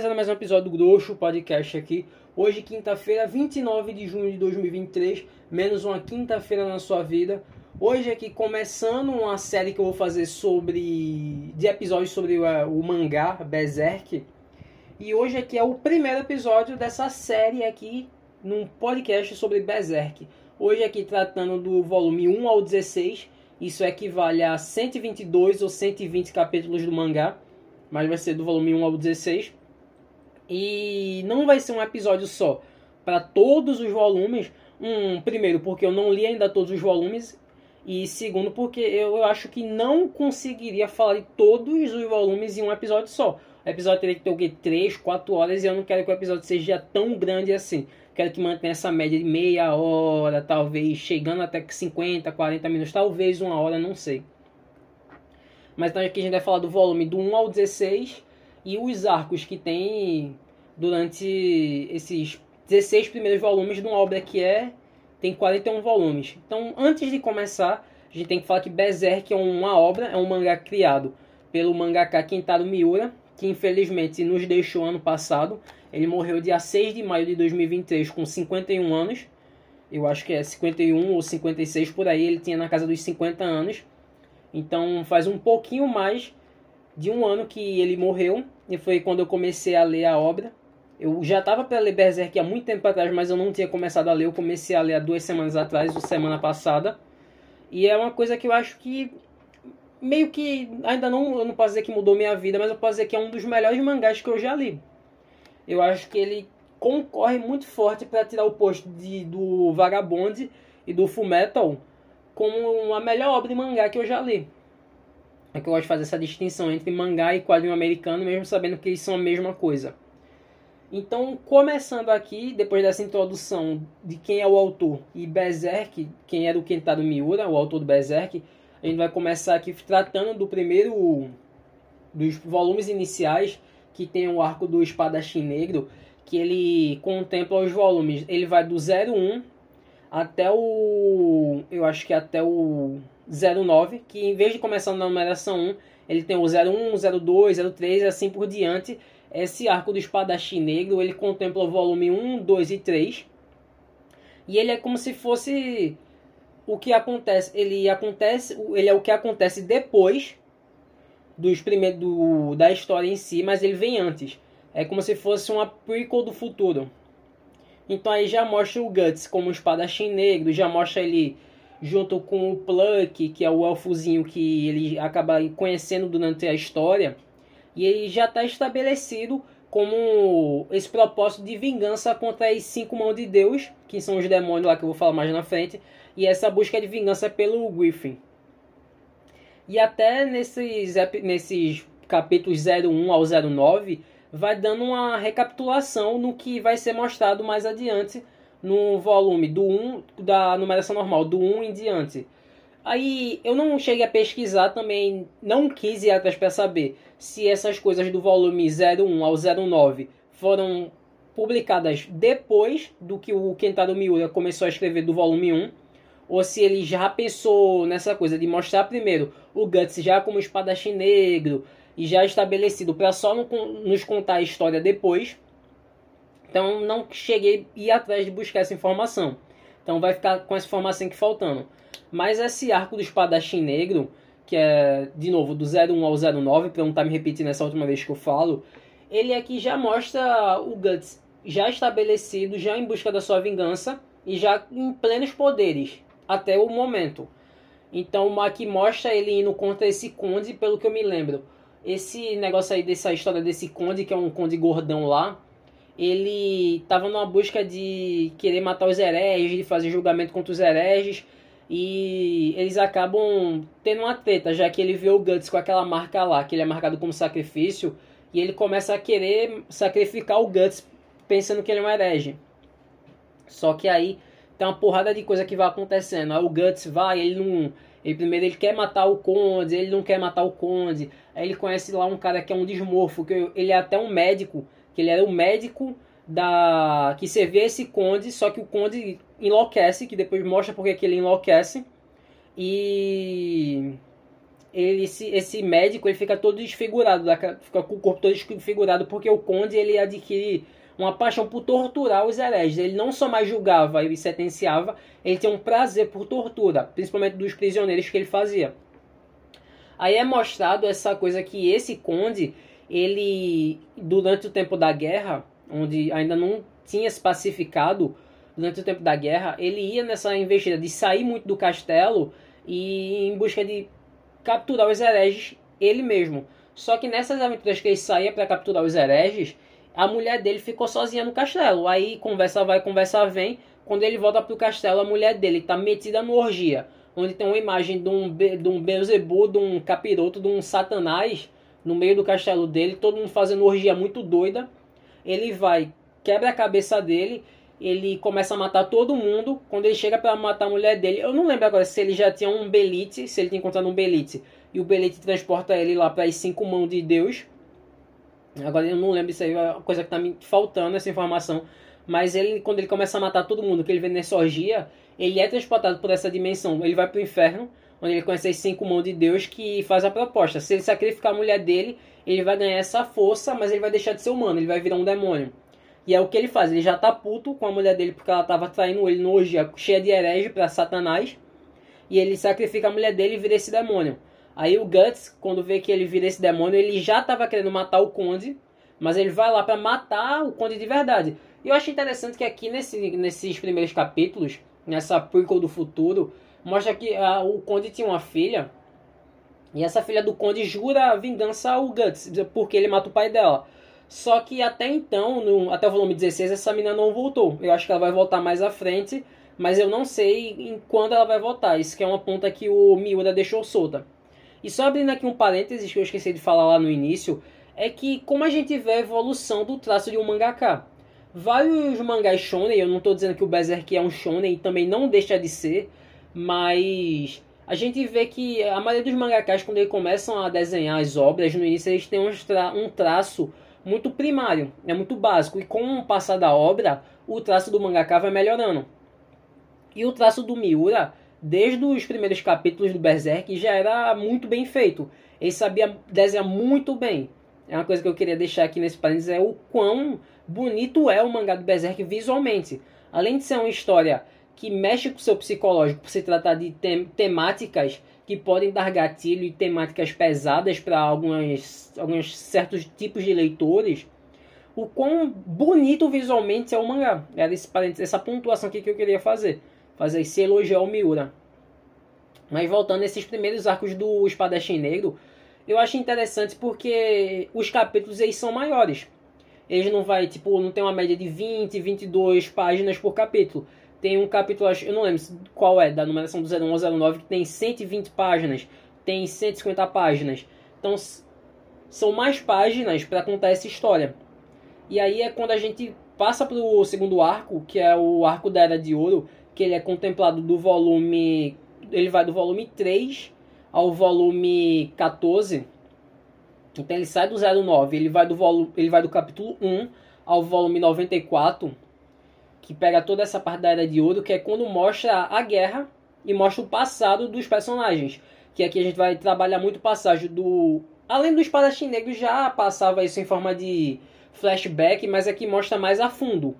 começando mais um episódio do Grosso Podcast aqui. Hoje, quinta-feira, 29 de junho de 2023, menos uma quinta-feira na sua vida. Hoje aqui começando uma série que eu vou fazer sobre de episódios sobre o, o mangá Berserk. E hoje aqui é o primeiro episódio dessa série aqui num podcast sobre Berserk. Hoje aqui tratando do volume 1 ao 16. Isso equivale a 122 ou 120 capítulos do mangá mas vai ser do volume 1 ao 16. E não vai ser um episódio só para todos os volumes. Um, primeiro, porque eu não li ainda todos os volumes. E segundo, porque eu, eu acho que não conseguiria falar de todos os volumes em um episódio só. O episódio teria que ter o quê? 3, 4 horas. E eu não quero que o episódio seja tão grande assim. Quero que mantenha essa média de meia hora, talvez chegando até 50, 40 minutos, talvez uma hora, não sei. Mas então aqui a gente vai falar do volume do 1 ao 16 e os arcos que tem durante esses 16 primeiros volumes de uma obra que é tem 41 volumes. Então, antes de começar, a gente tem que falar que Berserk é uma obra, é um mangá criado pelo mangaka Kentaro Miura, que infelizmente nos deixou ano passado. Ele morreu dia 6 de maio de 2023 com 51 anos. Eu acho que é 51 ou 56 por aí, ele tinha na casa dos 50 anos. Então faz um pouquinho mais de um ano que ele morreu e foi quando eu comecei a ler a obra. Eu já estava para ler Berserk há muito tempo atrás, mas eu não tinha começado a ler. Eu comecei a ler há duas semanas atrás, ou semana passada. E é uma coisa que eu acho que meio que ainda não, eu não posso dizer que mudou minha vida, mas eu posso dizer que é um dos melhores mangás que eu já li. Eu acho que ele concorre muito forte para tirar o posto de, do Vagabond e do Fullmetal como a melhor obra de mangá que eu já li. É que eu gosto de fazer essa distinção entre mangá e quadrinho americano, mesmo sabendo que eles são a mesma coisa. Então, começando aqui, depois dessa introdução de quem é o autor e Berserk, quem era o Kentaro Miura, o autor do Berserk, a gente vai começar aqui tratando do primeiro dos volumes iniciais, que tem o arco do Espadachim Negro, que ele contempla os volumes. Ele vai do 01 até o. Eu acho que até o 09, que em vez de começar na numeração 1, ele tem o 01, 02, 03 e assim por diante. Esse arco do espadachim negro ele contempla o volume 1, 2 e 3. E ele é como se fosse o que acontece. Ele acontece. Ele é o que acontece depois dos primeiros do, da história em si, mas ele vem antes. É como se fosse uma prequel do futuro. Então aí já mostra o Guts como um espadachim negro, já mostra ele junto com o Pluck, que é o elfozinho que ele acaba conhecendo durante a história. E ele já está estabelecido como esse propósito de vingança contra as cinco mãos de Deus, que são os demônios lá que eu vou falar mais na frente, e essa busca de vingança pelo Griffin. E até nesses, nesses capítulos 01 ao 09, vai dando uma recapitulação no que vai ser mostrado mais adiante no volume do 1 da numeração normal, do 1 em diante. Aí eu não cheguei a pesquisar também, não quis ir atrás para saber se essas coisas do volume 01 ao 09 foram publicadas depois do que o Kentaro Miura começou a escrever do volume 1, ou se ele já pensou nessa coisa de mostrar primeiro o Guts já como espadachim negro, e já estabelecido para só nos contar a história depois. Então não cheguei a ir atrás de buscar essa informação. Então vai ficar com essa informação aqui faltando. Mas esse arco do espadachim negro, que é de novo do 01 ao 09, para não estar tá me repetindo essa última vez que eu falo, ele aqui já mostra o Guts já estabelecido, já em busca da sua vingança e já em plenos poderes até o momento. Então aqui mostra ele indo contra esse conde, pelo que eu me lembro esse negócio aí dessa história desse conde, que é um conde gordão lá, ele tava numa busca de querer matar os hereges, de fazer julgamento contra os hereges, e eles acabam tendo uma treta, já que ele vê o Guts com aquela marca lá, que ele é marcado como sacrifício, e ele começa a querer sacrificar o Guts pensando que ele é um herege. Só que aí tem uma porrada de coisa que vai acontecendo. Aí o Guts vai, ele não ele primeiro ele quer matar o Conde, ele não quer matar o Conde. Aí ele conhece lá um cara que é um desmorfo, que ele é até um médico, que ele era o médico da que servia esse Conde, só que o Conde enlouquece, que depois mostra porque que ele enlouquece. E ele, esse, esse médico ele fica todo desfigurado, fica com o corpo todo desfigurado, porque o conde ele adquire uma paixão por torturar os hereges. Ele não só mais julgava e sentenciava, ele tinha um prazer por tortura, principalmente dos prisioneiros que ele fazia. Aí é mostrado essa coisa que esse conde, ele, durante o tempo da guerra, onde ainda não tinha se pacificado, durante o tempo da guerra, ele ia nessa investida de sair muito do castelo e em busca de capturar os hereges ele mesmo. Só que nessas aventuras que ele saía para capturar os hereges, a mulher dele ficou sozinha no castelo. Aí conversa vai, conversa vem. Quando ele volta pro castelo, a mulher dele está metida no orgia, onde tem uma imagem de um, de um Beelzebub, de um capiroto, de um satanás no meio do castelo dele, todo mundo fazendo orgia muito doida. Ele vai, quebra a cabeça dele, ele começa a matar todo mundo. Quando ele chega para matar a mulher dele, eu não lembro agora se ele já tinha um Belite, se ele tinha encontrado um Belite, e o Belite transporta ele lá para as cinco mãos de Deus Agora eu não lembro isso aí, é uma coisa que tá me faltando essa informação. Mas ele, quando ele começa a matar todo mundo, que ele vê nessa orgia, ele é transportado por essa dimensão. Ele vai pro inferno, onde ele conhece as cinco mãos de Deus que faz a proposta. Se ele sacrificar a mulher dele, ele vai ganhar essa força, mas ele vai deixar de ser humano, ele vai virar um demônio. E é o que ele faz, ele já tá puto com a mulher dele porque ela tava traindo ele no orgia cheia de herege para Satanás. E ele sacrifica a mulher dele e vira esse demônio. Aí o Guts, quando vê que ele vira esse demônio, ele já estava querendo matar o Conde, mas ele vai lá para matar o Conde de verdade. E eu acho interessante que aqui nesse, nesses primeiros capítulos, nessa prequel do futuro, mostra que a, o Conde tinha uma filha, e essa filha do Conde jura vingança ao Guts, porque ele mata o pai dela. Só que até então, no, até o volume 16, essa menina não voltou. Eu acho que ela vai voltar mais à frente, mas eu não sei em quando ela vai voltar. Isso que é uma ponta que o Miura deixou solta. E só abrindo aqui um parênteses que eu esqueci de falar lá no início, é que como a gente vê a evolução do traço de um mangaka. Vários mangás shonen, eu não estou dizendo que o Berserk é um shonen, também não deixa de ser, mas a gente vê que a maioria dos mangakas, quando eles começam a desenhar as obras, no início eles têm um, tra traço muito primário, é muito básico, e com o passar da obra, o traço do mangaka vai melhorando. E o traço do Miura desde os primeiros capítulos do Berserk, já era muito bem feito. Ele sabia desenhar muito bem. É uma coisa que eu queria deixar aqui nesse parênteses, é o quão bonito é o mangá do Berserk visualmente. Além de ser uma história que mexe com o seu psicológico, por se tratar de tem temáticas que podem dar gatilho e temáticas pesadas para alguns, alguns certos tipos de leitores, o quão bonito visualmente é o mangá. Era esse essa pontuação aqui que eu queria fazer fazer esse elogio ao Miura. Mas voltando nesses primeiros arcos do Espadachim Negro, eu acho interessante porque os capítulos eles são maiores. Eles não vai, tipo, não tem uma média de 20, 22 páginas por capítulo. Tem um capítulo, eu não lembro qual é, da numeração do 01 ao 09, que tem 120 páginas, tem 150 páginas. Então, são mais páginas para contar essa história. E aí é quando a gente passa para o segundo arco, que é o arco da Era de Ouro, que ele é contemplado do volume. Ele vai do volume 3 ao volume 14. Então ele sai do 09, ele vai do, volume, ele vai do capítulo 1 ao volume 94, que pega toda essa parte da Era de Ouro, que é quando mostra a guerra e mostra o passado dos personagens. Que aqui a gente vai trabalhar muito o passagem do. Além dos Espadachim Negro já passava isso em forma de flashback, mas aqui mostra mais a fundo,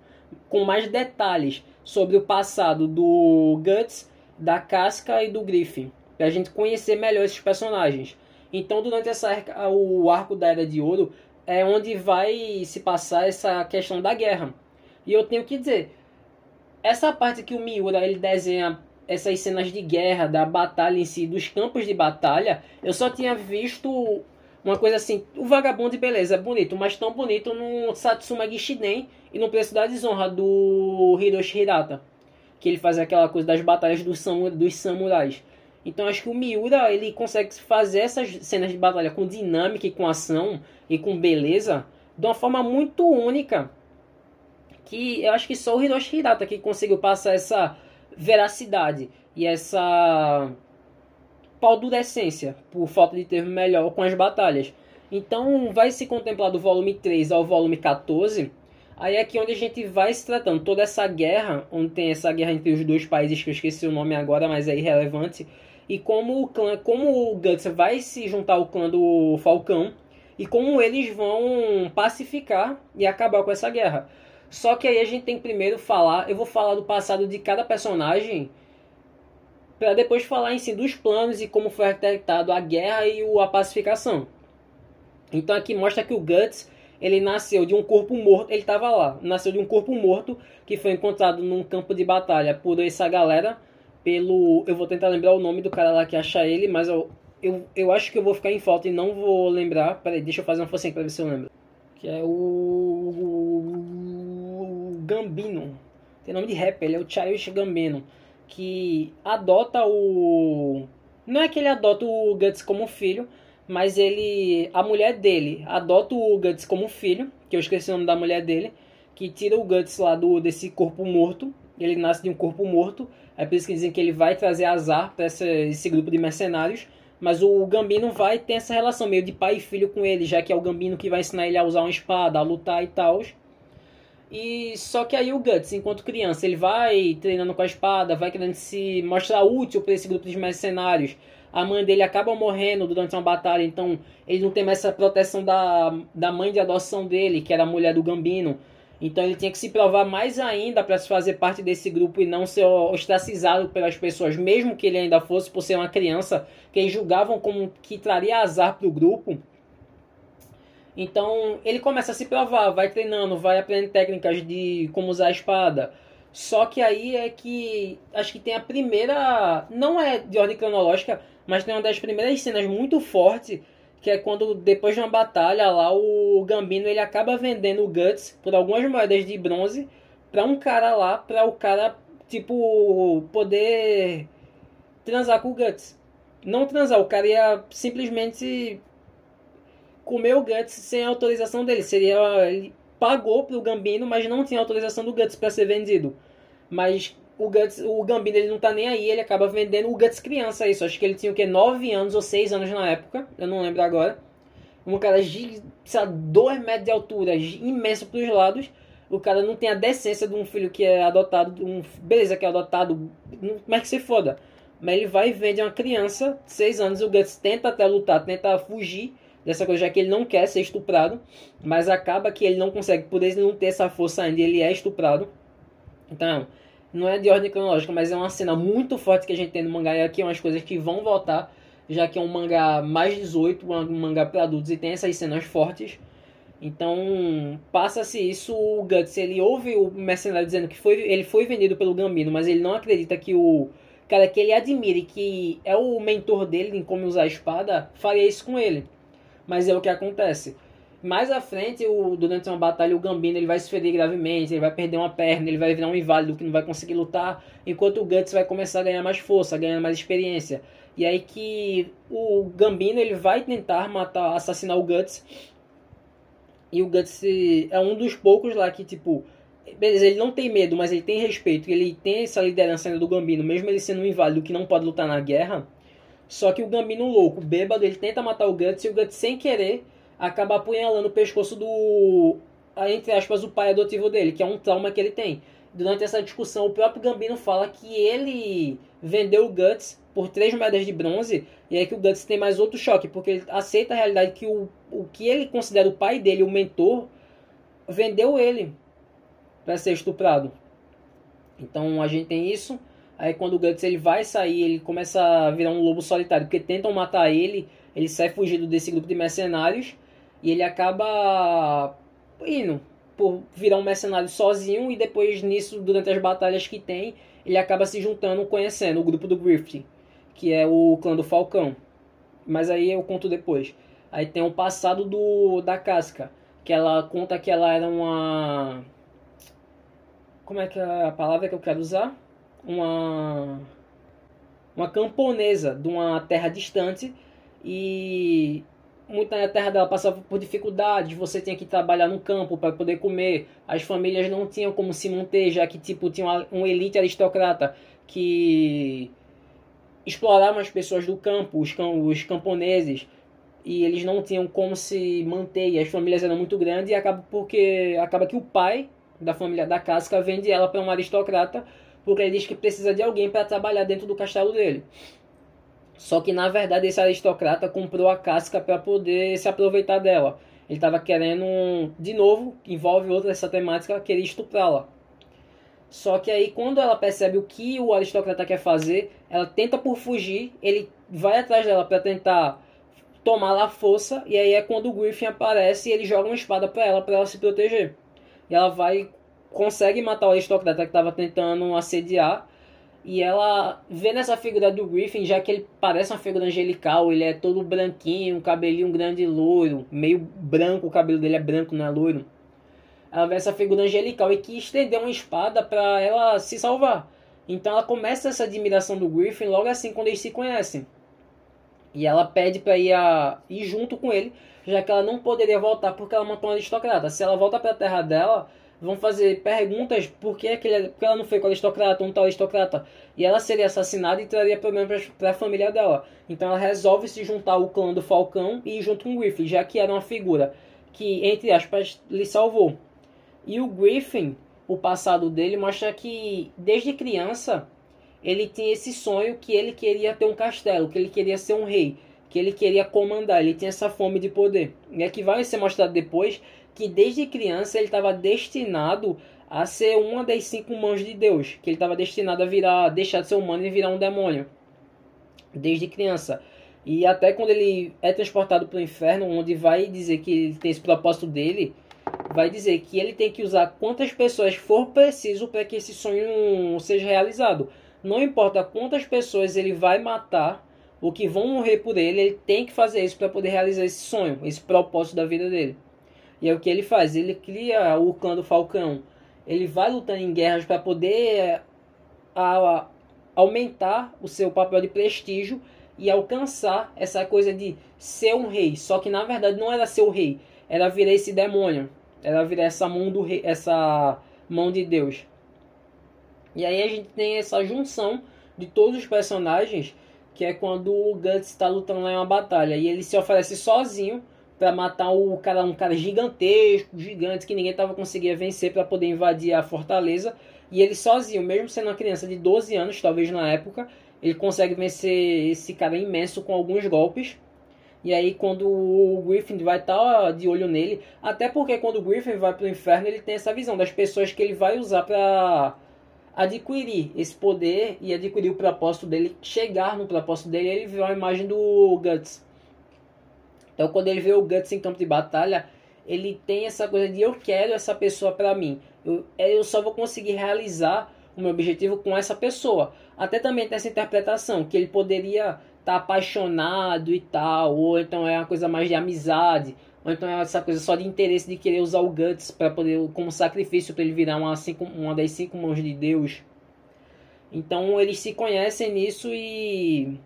com mais detalhes sobre o passado do Guts, da Casca e do Griffin, para a gente conhecer melhor esses personagens. Então, durante essa, o arco da Era de Ouro é onde vai se passar essa questão da guerra. E eu tenho que dizer, essa parte que o Miura ele desenha essas cenas de guerra, da batalha em si, dos campos de batalha, eu só tinha visto uma coisa assim, o Vagabundo, beleza, é bonito, mas tão bonito no Satsuma Gishiden e no Preço da Desonra do Hiroshi Hirata. Que ele faz aquela coisa das batalhas dos, samu dos samurais. Então acho que o Miura ele consegue fazer essas cenas de batalha com dinâmica e com ação e com beleza de uma forma muito única. Que eu acho que só o Hiroshi Hirata que conseguiu passar essa veracidade e essa paldurecência, por falta de termo melhor, com as batalhas. Então vai se contemplar do volume 3 ao volume 14. Aí é aqui onde a gente vai se tratando toda essa guerra, onde tem essa guerra entre os dois países, que eu esqueci o nome agora, mas é irrelevante. e como o clã, como o Guts vai se juntar ao clã do Falcão e como eles vão pacificar e acabar com essa guerra. Só que aí a gente tem que primeiro falar, eu vou falar do passado de cada personagem para depois falar em si dos planos e como foi arquitetado a guerra e a pacificação. Então aqui mostra que o Guts ele nasceu de um corpo morto, ele estava lá, nasceu de um corpo morto que foi encontrado num campo de batalha por essa galera, pelo, eu vou tentar lembrar o nome do cara lá que acha ele, mas eu, eu, eu acho que eu vou ficar em falta e não vou lembrar, peraí, deixa eu fazer uma focinha para ver se eu lembro, que é o, o Gambino, tem nome de rap, ele é o Childish Gambino, que adota o, não é que ele adota o Guts como filho, mas ele. A mulher dele adota o Guts como filho, que eu esqueci o nome da mulher dele, que tira o Guts lá do, desse corpo morto. Ele nasce de um corpo morto. É por isso que dizem que ele vai trazer azar para esse grupo de mercenários. Mas o Gambino vai ter essa relação meio de pai e filho com ele, já que é o Gambino que vai ensinar ele a usar uma espada, a lutar e tal. E só que aí o Guts, enquanto criança, ele vai treinando com a espada, vai querendo se mostrar útil para esse grupo de mercenários a mãe dele acaba morrendo durante uma batalha, então ele não tem mais essa proteção da, da mãe de adoção dele, que era a mulher do Gambino. Então ele tinha que se provar mais ainda para se fazer parte desse grupo e não ser ostracizado pelas pessoas, mesmo que ele ainda fosse por ser uma criança, que eles julgavam como que traria azar para o grupo. Então ele começa a se provar, vai treinando, vai aprendendo técnicas de como usar a espada, só que aí é que acho que tem a primeira, não é de ordem cronológica, mas tem uma das primeiras cenas muito forte, que é quando depois de uma batalha lá o Gambino ele acaba vendendo o Guts por algumas moedas de bronze para um cara lá, para o cara tipo poder transar com o Guts. Não transar, o cara ia simplesmente comer o Guts sem autorização dele. Seria ele pagou pro Gambino, mas não tinha autorização do Guts para ser vendido. Mas o Guts, o Gambino ele não tá nem aí, ele acaba vendendo o Guts criança isso. Acho que ele tinha o que 9 anos ou 6 anos na época, eu não lembro agora. Um cara de 2 metros de altura, imenso pros lados. O cara não tem a decência de um filho que é adotado, um beleza que é adotado, como é que se foda. Mas ele vai e vende uma criança, 6 anos, o Guts tenta até lutar, tenta fugir dessa coisa, já que ele não quer ser estuprado, mas acaba que ele não consegue, por ele não ter essa força ainda, ele é estuprado. Então, não é de ordem cronológica, mas é uma cena muito forte que a gente tem no mangá, e aqui é umas coisas que vão voltar, já que é um mangá mais 18, um mangá para adultos, e tem essas cenas fortes. Então, passa-se isso, o Guts, ele ouve o mercenário dizendo que foi, ele foi vendido pelo Gambino, mas ele não acredita que o cara que ele admira e que é o mentor dele em como usar a espada, faria isso com ele mas é o que acontece. Mais à frente, o, durante uma batalha, o Gambino ele vai se ferir gravemente, ele vai perder uma perna, ele vai virar um inválido que não vai conseguir lutar, enquanto o Guts vai começar a ganhar mais força, ganhar mais experiência. E aí que o Gambino ele vai tentar matar, assassinar o Guts. E o Guts é um dos poucos lá que, tipo, beleza, ele não tem medo, mas ele tem respeito, ele tem essa liderança ainda do Gambino, mesmo ele sendo um inválido que não pode lutar na guerra só que o Gambino louco, bêbado, ele tenta matar o Guts e o Guts, sem querer, acaba apunhalando o pescoço do, entre aspas, o pai adotivo dele, que é um trauma que ele tem. Durante essa discussão, o próprio Gambino fala que ele vendeu o Guts por três moedas de bronze, e é que o Guts tem mais outro choque, porque ele aceita a realidade que o, o que ele considera o pai dele, o mentor, vendeu ele para ser estuprado. Então a gente tem isso. Aí quando o Guts ele vai sair, ele começa a virar um lobo solitário, porque tentam matar ele, ele sai fugido desse grupo de mercenários e ele acaba indo por virar um mercenário sozinho e depois nisso, durante as batalhas que tem, ele acaba se juntando, conhecendo o grupo do Griffith, que é o clã do Falcão. Mas aí eu conto depois. Aí tem o passado do da Casca, que ela conta que ela era uma como é que é a palavra que eu quero usar? Uma uma camponesa de uma terra distante e muita a terra dela passava por dificuldades, você tinha que trabalhar no campo para poder comer, as famílias não tinham como se manter, já que tipo tinha um elite aristocrata que exploravam as pessoas do campo, os, os camponeses, e eles não tinham como se manter, e as famílias eram muito grandes, e acaba porque acaba que o pai da família da casca vende ela para um aristocrata porque ele diz que precisa de alguém para trabalhar dentro do castelo dele. Só que na verdade esse aristocrata comprou a casca para poder se aproveitar dela. Ele estava querendo, de novo, envolve outra essa temática, querer estuprá-la. Só que aí quando ela percebe o que o aristocrata quer fazer, ela tenta por fugir, ele vai atrás dela para tentar tomar lá força, e aí é quando o Griffin aparece e ele joga uma espada para ela, para ela se proteger. E ela vai, consegue matar o aristocrata que estava tentando assediar, e ela vê nessa figura do Griffin, já que ele parece uma figura angelical, ele é todo branquinho, um cabelinho grande loiro, meio branco, o cabelo dele é branco, não é loiro. Ela vê essa figura angelical e que estendeu uma espada para ela se salvar. Então ela começa essa admiração do Griffin logo assim quando eles se conhecem. E ela pede para ir, a, ir junto com ele, já que ela não poderia voltar porque ela matou um aristocrata. Se ela volta para a terra dela, vão fazer perguntas por que, aquele, porque ela não foi com aristocrata, um tal aristocrata. E ela seria assassinada e traria problemas para a família dela. Então ela resolve se juntar ao clã do Falcão e ir junto com o Griffin, já que era uma figura que, entre aspas, lhe salvou. E o Griffin, o passado dele, mostra que desde criança ele tinha esse sonho que ele queria ter um castelo, que ele queria ser um rei, que ele queria comandar, ele tinha essa fome de poder. E é que vai ser mostrado depois que desde criança ele estava destinado a ser uma das cinco mãos de Deus, que ele estava destinado a virar, deixar de ser humano e virar um demônio. Desde criança. E até quando ele é transportado para o inferno, onde vai dizer que ele tem esse propósito dele, vai dizer que ele tem que usar quantas pessoas for preciso para que esse sonho seja realizado. Não importa quantas pessoas ele vai matar, ou que vão morrer por ele, ele tem que fazer isso para poder realizar esse sonho, esse propósito da vida dele. E é o que ele faz, ele cria o clã do Falcão. Ele vai lutando em guerras para poder a, a, aumentar o seu papel de prestígio e alcançar essa coisa de ser um rei. Só que na verdade não era ser o rei, era virar esse demônio, era virar essa mão do rei, essa mão de Deus. E aí a gente tem essa junção de todos os personagens, que é quando o Guts está lutando lá em uma batalha e ele se oferece sozinho para matar o cara, um cara gigantesco, gigante que ninguém tava conseguindo vencer para poder invadir a fortaleza. E ele sozinho, mesmo sendo uma criança de 12 anos, talvez na época, ele consegue vencer esse cara imenso com alguns golpes. E aí quando o Griffin vai estar tá de olho nele, até porque quando o Griffin vai pro inferno, ele tem essa visão das pessoas que ele vai usar para adquirir esse poder e adquirir o propósito dele, chegar no propósito dele, ele vê a imagem do Guts. Então quando ele vê o Guts em campo de batalha, ele tem essa coisa de eu quero essa pessoa para mim. Eu, eu só vou conseguir realizar o meu objetivo com essa pessoa. Até também tem essa interpretação que ele poderia estar tá apaixonado e tal, ou então é uma coisa mais de amizade, ou então é essa coisa só de interesse de querer usar o Guts para poder como sacrifício para ele virar uma, cinco, uma das cinco mãos de Deus. Então eles se conhecem nisso e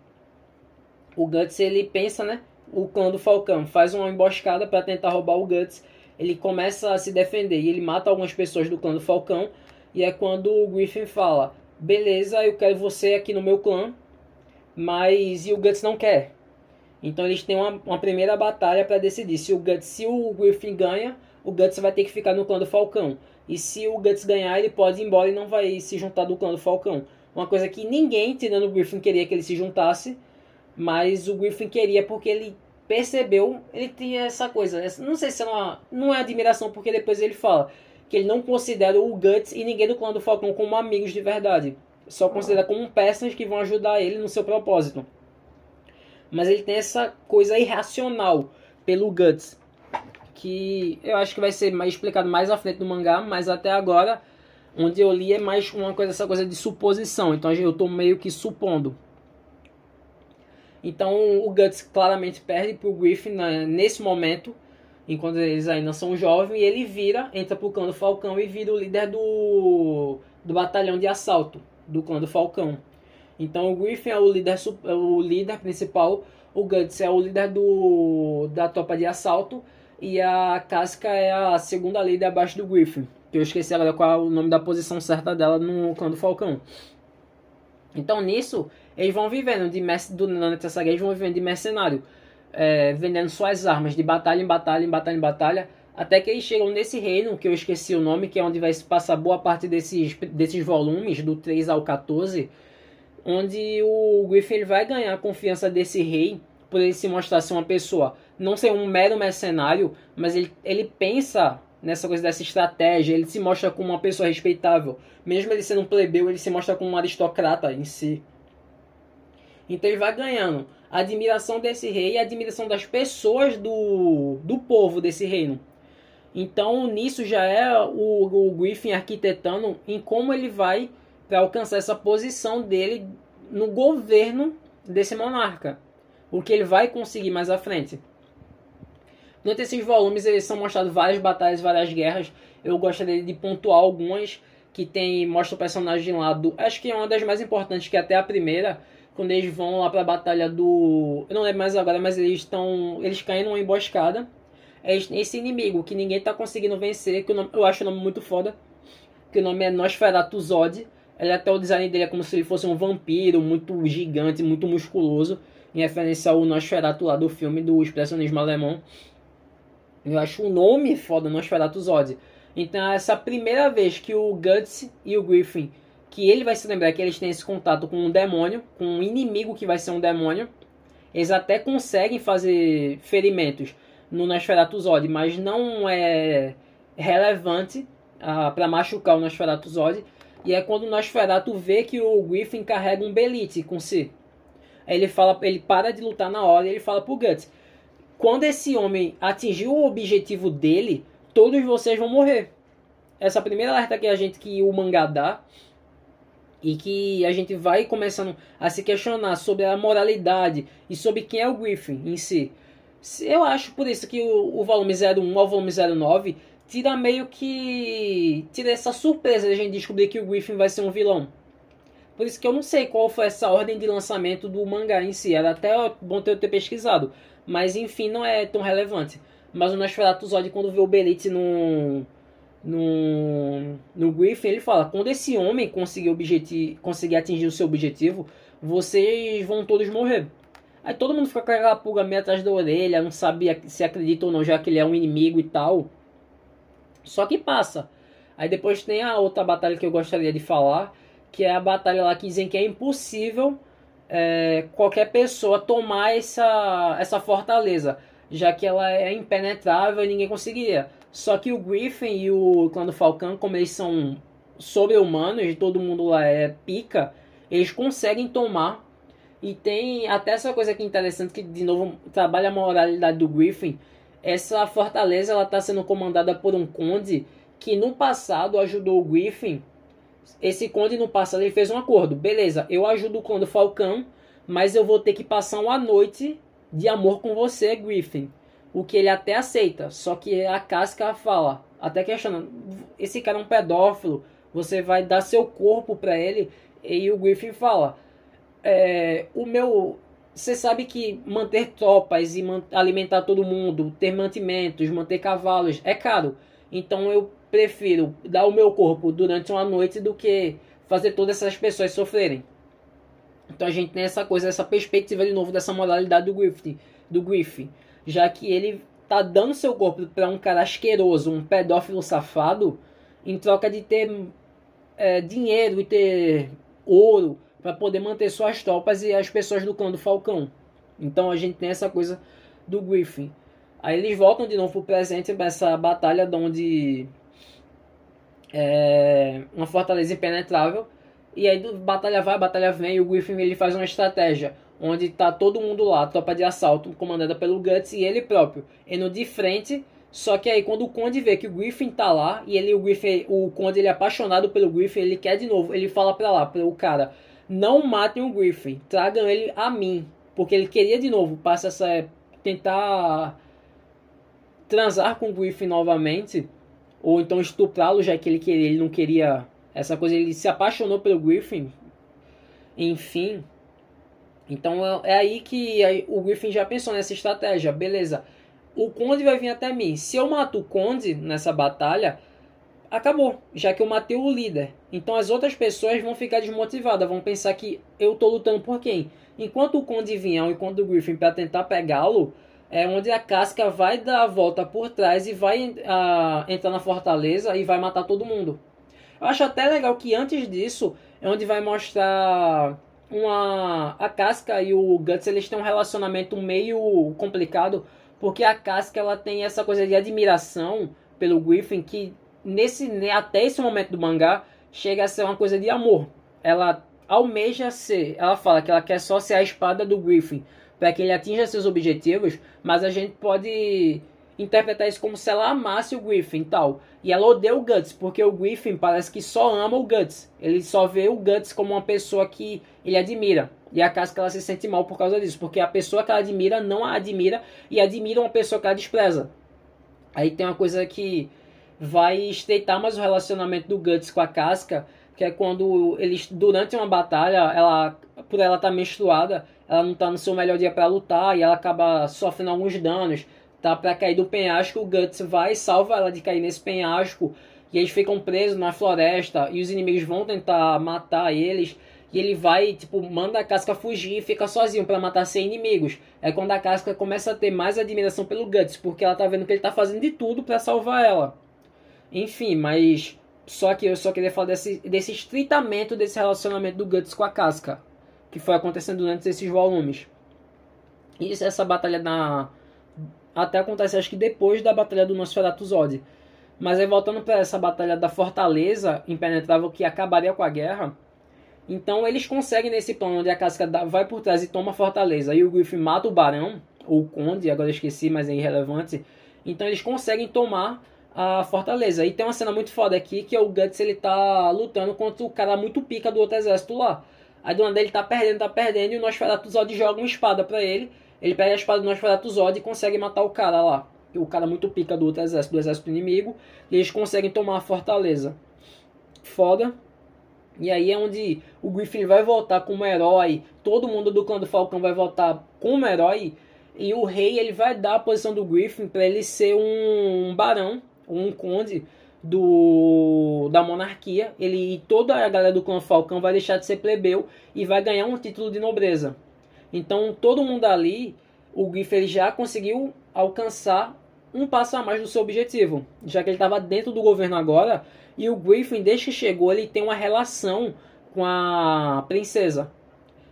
o Guts ele pensa, né? O clã do Falcão faz uma emboscada para tentar roubar o Guts. Ele começa a se defender e ele mata algumas pessoas do clã do Falcão. E é quando o Griffin fala: Beleza, eu quero você aqui no meu clã. Mas e o Guts não quer. Então eles têm uma, uma primeira batalha para decidir se o Guts, se o Griffin ganha, o Guts vai ter que ficar no clã do Falcão. E se o Guts ganhar, ele pode ir embora e não vai se juntar do clã do Falcão. Uma coisa que ninguém, tirando o Griffin, queria que ele se juntasse, mas o Griffin queria porque ele percebeu, ele tinha essa coisa, não sei se é uma, não é admiração, porque depois ele fala que ele não considera o Guts e ninguém do clã do Falcão como amigos de verdade. Só considera como peças que vão ajudar ele no seu propósito mas ele tem essa coisa irracional pelo Guts, que eu acho que vai ser mais explicado mais à frente do mangá, mas até agora, onde eu li é mais uma coisa, essa coisa de suposição, então eu estou meio que supondo. Então o Guts claramente perde pro Griffin né, nesse momento, enquanto eles ainda são jovens, e ele vira, entra pro clã do Falcão e vira o líder do, do batalhão de assalto do clã do Falcão. Então o Griffin é o líder, é o líder principal, o Guts é o líder do, da tropa de assalto e a Casca é a segunda líder abaixo do Griffin. Que eu esqueci agora qual é o nome da posição certa dela no clã do Falcão. Então nisso, eles vão vivendo de durante essa guerra, eles vão vivendo de mercenário, é, vendendo suas armas de batalha em batalha, em batalha em batalha, até que eles chegam nesse reino, que eu esqueci o nome, que é onde vai se passar boa parte desses, desses volumes, do 3 ao 14, onde o Griffin ele vai ganhar a confiança desse rei por ele se mostrar ser uma pessoa, não ser um mero mercenário, mas ele, ele pensa nessa coisa dessa estratégia, ele se mostra como uma pessoa respeitável. Mesmo ele sendo um plebeu, ele se mostra como um aristocrata em si. Então ele vai ganhando a admiração desse rei e a admiração das pessoas do, do povo desse reino. Então nisso já é o, o Griffin arquitetando em como ele vai para alcançar essa posição dele no governo desse monarca. O que ele vai conseguir mais à frente. Durante esses volumes eles são mostrados várias batalhas, várias guerras. Eu gostaria de pontuar algumas que tem mostra o personagem lá do, acho que é uma das mais importantes que é até a primeira, quando eles vão lá para a batalha do, eu não lembro mais agora, mas eles estão, eles caem numa emboscada. É esse inimigo que ninguém tá conseguindo vencer, que nome, eu acho o nome muito foda, que o nome é Nosferatu Zod. Ele até o design dele é como se ele fosse um vampiro muito gigante, muito musculoso, em referência ao Nosferatu lá do filme do expressionismo alemão. Eu acho o nome foda Nosferatu Zod. Então essa primeira vez que o Guts e o Griffin, que ele vai se lembrar que eles têm esse contato com um demônio, com um inimigo que vai ser um demônio, eles até conseguem fazer ferimentos no Nosferatu Zod, mas não é relevante ah, para machucar o Nosferatu Zod. E é quando o Nosferatu vê que o Griffin carrega um Belite com si. Aí ele fala, ele para de lutar na hora e ele fala pro Guts: quando esse homem atingir o objetivo dele, todos vocês vão morrer. Essa primeira alerta que a gente que o mangá dá e que a gente vai começando a se questionar sobre a moralidade e sobre quem é o Griffin em si. Eu acho por isso que o, o volume 01 ao volume 09 tira meio que tira essa surpresa de a gente descobrir que o Griffin vai ser um vilão. Por isso que eu não sei qual foi essa ordem de lançamento do mangá em si. Era até bom ter, ter pesquisado. Mas enfim, não é tão relevante. Mas o Nosferatu Zod, quando vê o Belite no, no, no Griffin, ele fala: quando esse homem conseguir, conseguir atingir o seu objetivo, vocês vão todos morrer. Aí todo mundo fica com aquela pulga meio atrás da orelha, não sabe se acredita ou não, já que ele é um inimigo e tal. Só que passa. Aí depois tem a outra batalha que eu gostaria de falar, que é a batalha lá que dizem que é impossível é, qualquer pessoa tomar essa, essa fortaleza, já que ela é impenetrável e ninguém conseguiria. Só que o Griffin e o clã do Falcão, como eles são sobre-humanos e todo mundo lá é pica, eles conseguem tomar. E tem até essa coisa aqui interessante que, de novo, trabalha a moralidade do Griffin. Essa fortaleza ela está sendo comandada por um conde que no passado ajudou o Griffin esse conde no passado ele fez um acordo. Beleza, eu ajudo o conde Falcão, mas eu vou ter que passar uma noite de amor com você, Griffin. O que ele até aceita. Só que a Casca fala, até questionando, esse cara é um pedófilo, você vai dar seu corpo para ele. E o Griffin fala, é, o meu... Você sabe que manter tropas e alimentar todo mundo, ter mantimentos, manter cavalos, é caro. Então eu prefiro dar o meu corpo durante uma noite do que fazer todas essas pessoas sofrerem. Então a gente tem essa coisa, essa perspectiva de novo dessa moralidade do Griffin, do Griffin já que ele tá dando seu corpo para um cara asqueroso, um pedófilo safado, em troca de ter é, dinheiro e ter ouro para poder manter suas tropas e as pessoas do clã do Falcão. Então a gente tem essa coisa do Griffin. Aí eles voltam de novo pro presente para essa batalha onde é, uma fortaleza impenetrável. E aí batalha vai, batalha vem, e o Griffin ele faz uma estratégia onde tá todo mundo lá, tropa de assalto, comandada pelo Guts e ele próprio, indo de frente. Só que aí quando o Conde vê que o Griffin tá lá e ele o Griffin, o Conde ele é apaixonado pelo Griffin, ele quer de novo, ele fala para lá para o cara: "Não matem o Griffin, tragam ele a mim", porque ele queria de novo passar essa tentar transar com o Griffin novamente ou então estuprá-lo, já que ele queria, ele não queria essa coisa, ele se apaixonou pelo Griffin. Enfim. Então é, aí que o Griffin já pensou nessa estratégia. Beleza. O Conde vai vir até mim. Se eu mato o Conde nessa batalha, acabou. Já que eu matei o líder. Então as outras pessoas vão ficar desmotivadas. Vão pensar que eu tô lutando por quem? Enquanto o Conde vier ou enquanto o Griffin para tentar pegá-lo, é onde a casca vai dar a volta por trás e vai uh, entrar na fortaleza e vai matar todo mundo. Eu acho até legal que antes disso é onde vai mostrar uma a Casca e o Guts eles têm um relacionamento meio complicado, porque a Casca ela tem essa coisa de admiração pelo Griffin que nesse até esse momento do mangá chega a ser uma coisa de amor. Ela almeja ser, ela fala que ela quer só ser a espada do Griffin para que ele atinja seus objetivos, mas a gente pode interpretar isso como se ela amasse o Griffin e tal. E ela odeia o Guts, porque o Griffin parece que só ama o Guts. Ele só vê o Guts como uma pessoa que ele admira. E a Casca ela se sente mal por causa disso, porque a pessoa que ela admira não a admira e admira uma pessoa que ela despreza. Aí tem uma coisa que vai estreitar mais o relacionamento do Guts com a Casca, que é quando eles durante uma batalha, ela por ela estar tá menstruada, ela não está no seu melhor dia para lutar e ela acaba sofrendo alguns danos tá para cair do penhasco, o Guts vai e salva ela de cair nesse penhasco. E eles ficam presos na floresta e os inimigos vão tentar matar eles. E ele vai, tipo, manda a Casca fugir e fica sozinho para matar 100 inimigos. É quando a Casca começa a ter mais admiração pelo Guts, porque ela tá vendo que ele tá fazendo de tudo para salvar ela. Enfim, mas só que eu só queria falar desse, desse estreitamento desse relacionamento do Guts com a Casca, que foi acontecendo durante esses volumes. E essa batalha na até acontece acho que depois da batalha do Nosferatu Zod. Mas aí voltando para essa batalha da fortaleza impenetrável que acabaria com a guerra, então eles conseguem nesse plano onde a casca vai por trás e toma a fortaleza e o Griffin mata o barão ou o conde, agora eu esqueci, mas é irrelevante. Então eles conseguem tomar a fortaleza. E tem uma cena muito foda aqui que é o Guts ele tá lutando contra o cara muito pica do outro exército lá. Aí do nada ele tá perdendo, tá perdendo e o Nosferatu Zod joga uma espada para ele ele pega a espada do Nosferatu Zod e consegue matar o cara lá. O cara muito pica do outro exército, do exército inimigo. E eles conseguem tomar a fortaleza. Foda. E aí é onde o Griffin vai voltar como herói. Todo mundo do clã do Falcão vai voltar como herói. E o rei ele vai dar a posição do Griffin para ele ser um barão, um conde do da monarquia. Ele e toda a galera do clã Falcão vai deixar de ser plebeu e vai ganhar um título de nobreza. Então todo mundo ali, o Giff já conseguiu alcançar um passo a mais do seu objetivo, já que ele estava dentro do governo agora e o Griffin desde que chegou ele tem uma relação com a princesa.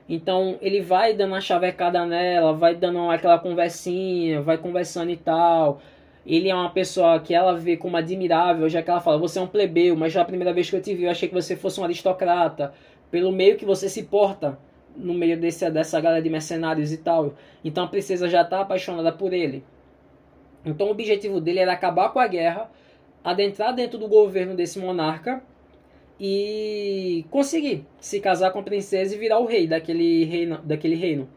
Então ele vai dando uma chavecada nela, vai dando aquela conversinha, vai conversando e tal. Ele é uma pessoa que ela vê como admirável, já que ela fala: Você é um plebeu, mas já a primeira vez que eu te vi eu achei que você fosse um aristocrata. Pelo meio que você se porta no meio desse, dessa galera de mercenários e tal. Então a princesa já está apaixonada por ele. Então o objetivo dele era acabar com a guerra, adentrar dentro do governo desse monarca e conseguir se casar com a princesa e virar o rei daquele reino. Daquele reino.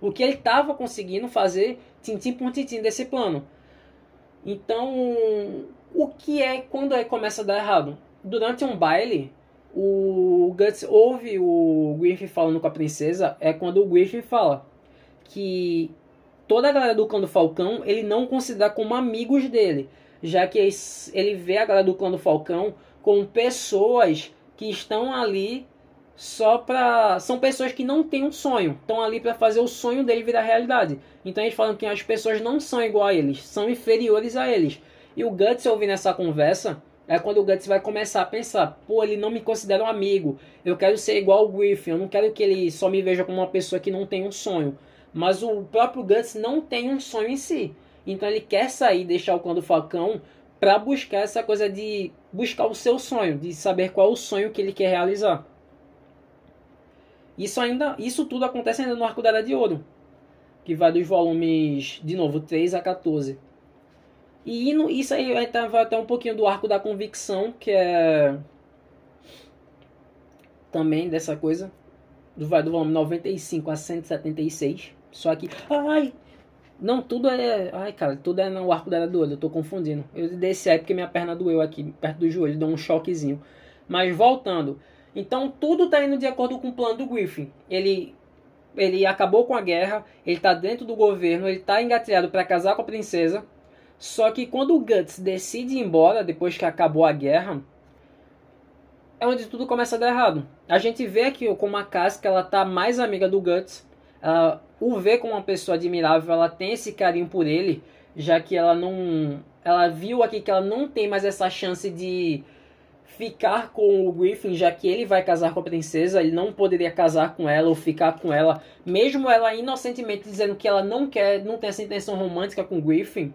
O que ele estava conseguindo fazer tintim por tintim desse plano. Então, o que é quando aí começa a dar errado? Durante um baile, o Guts ouve o Griffin falando com a princesa é quando o Griffin fala que toda a galera do clã do Falcão ele não considera como amigos dele, já que ele vê a galera do clã do Falcão como pessoas que estão ali só pra. São pessoas que não têm um sonho, estão ali para fazer o sonho dele virar realidade. Então eles falam que as pessoas não são igual a eles, são inferiores a eles. E o Guts ouvindo essa conversa é quando o Guts vai começar a pensar, pô, ele não me considera um amigo, eu quero ser igual o Griffin, eu não quero que ele só me veja como uma pessoa que não tem um sonho. Mas o próprio Guts não tem um sonho em si. Então ele quer sair, deixar o clã do Falcão para buscar essa coisa de buscar o seu sonho, de saber qual é o sonho que ele quer realizar. Isso ainda, isso tudo acontece ainda no Arco da Era de Ouro, que vai dos volumes de novo 3 a 14. E isso aí vai até um pouquinho do arco da convicção, que é também dessa coisa. Do, vai do volume 95 a 176. Só que. Ai! Não, tudo é. Ai, cara, tudo é no arco dela do olho, eu tô confundindo. Eu desse aí porque minha perna doeu aqui, perto do joelho, deu um choquezinho. Mas voltando. Então tudo tá indo de acordo com o plano do Griffin. Ele ele acabou com a guerra, ele tá dentro do governo, ele tá engatilhado para casar com a princesa. Só que quando o Guts decide ir embora, depois que acabou a guerra, é onde tudo começa a dar errado. A gente vê aqui como a Casca ela tá mais amiga do Guts, ela o vê como uma pessoa admirável, ela tem esse carinho por ele, já que ela não, ela viu aqui que ela não tem mais essa chance de ficar com o Griffin, já que ele vai casar com a princesa, ele não poderia casar com ela ou ficar com ela, mesmo ela inocentemente dizendo que ela não quer, não tem essa intenção romântica com o Griffin,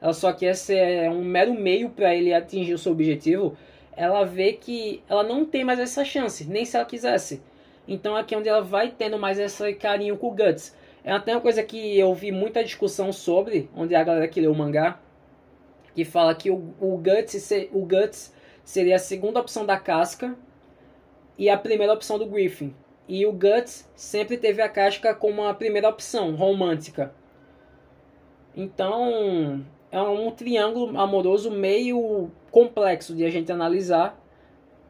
ela só quer ser um mero meio para ele atingir o seu objetivo. Ela vê que ela não tem mais essa chance, nem se ela quisesse. Então aqui é onde ela vai tendo mais esse carinho com o Guts. É até uma coisa que eu vi muita discussão sobre, onde a galera que leu o mangá, que fala que o, o, Guts, o Guts seria a segunda opção da Casca e a primeira opção do Griffin. E o Guts sempre teve a Casca como a primeira opção, romântica. Então, é um triângulo amoroso meio complexo de a gente analisar,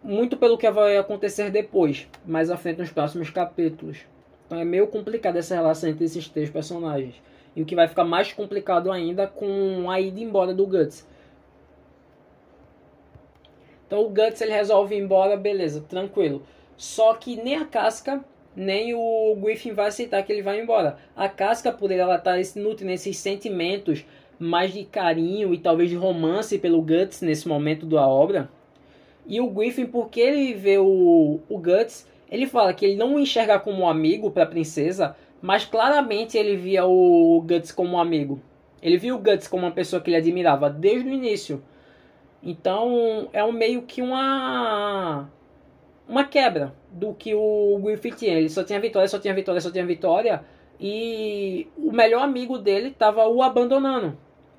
muito pelo que vai acontecer depois, mais à frente nos próximos capítulos. Então é meio complicado essa relação entre esses três personagens. E o que vai ficar mais complicado ainda com a ida embora do Guts. Então o Guts ele resolve ir embora, beleza, tranquilo. Só que nem a casca, nem o Griffin vai aceitar que ele vai embora. A casca, por ela estar tá nutrindo esses sentimentos mais de carinho e talvez de romance pelo Guts nesse momento da obra. E o Griffin, porque ele vê o, o Guts, ele fala que ele não o enxerga como um amigo para a princesa, mas claramente ele via o Guts como um amigo. Ele viu o Guts como uma pessoa que ele admirava desde o início. Então é um meio que uma uma quebra do que o Griffin tinha. Ele só tinha vitória, só tinha vitória, só tinha vitória. E o melhor amigo dele estava o abandonando.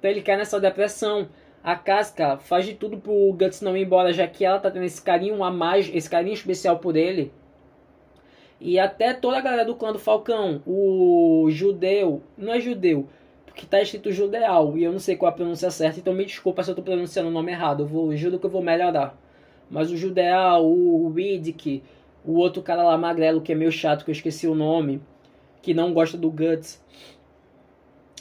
Então ele cai nessa depressão. A Casca faz de tudo pro Guts não ir embora, já que ela tá tendo esse carinho a mais, esse carinho especial por ele. E até toda a galera do clã do Falcão, o judeu, não é judeu, porque tá escrito judeal, e eu não sei qual a pronúncia certa, então me desculpa se eu tô pronunciando o nome errado, eu vou, juro que eu vou melhorar. Mas o judeal, o Riddick, o outro cara lá magrelo que é meio chato, que eu esqueci o nome, que não gosta do Guts,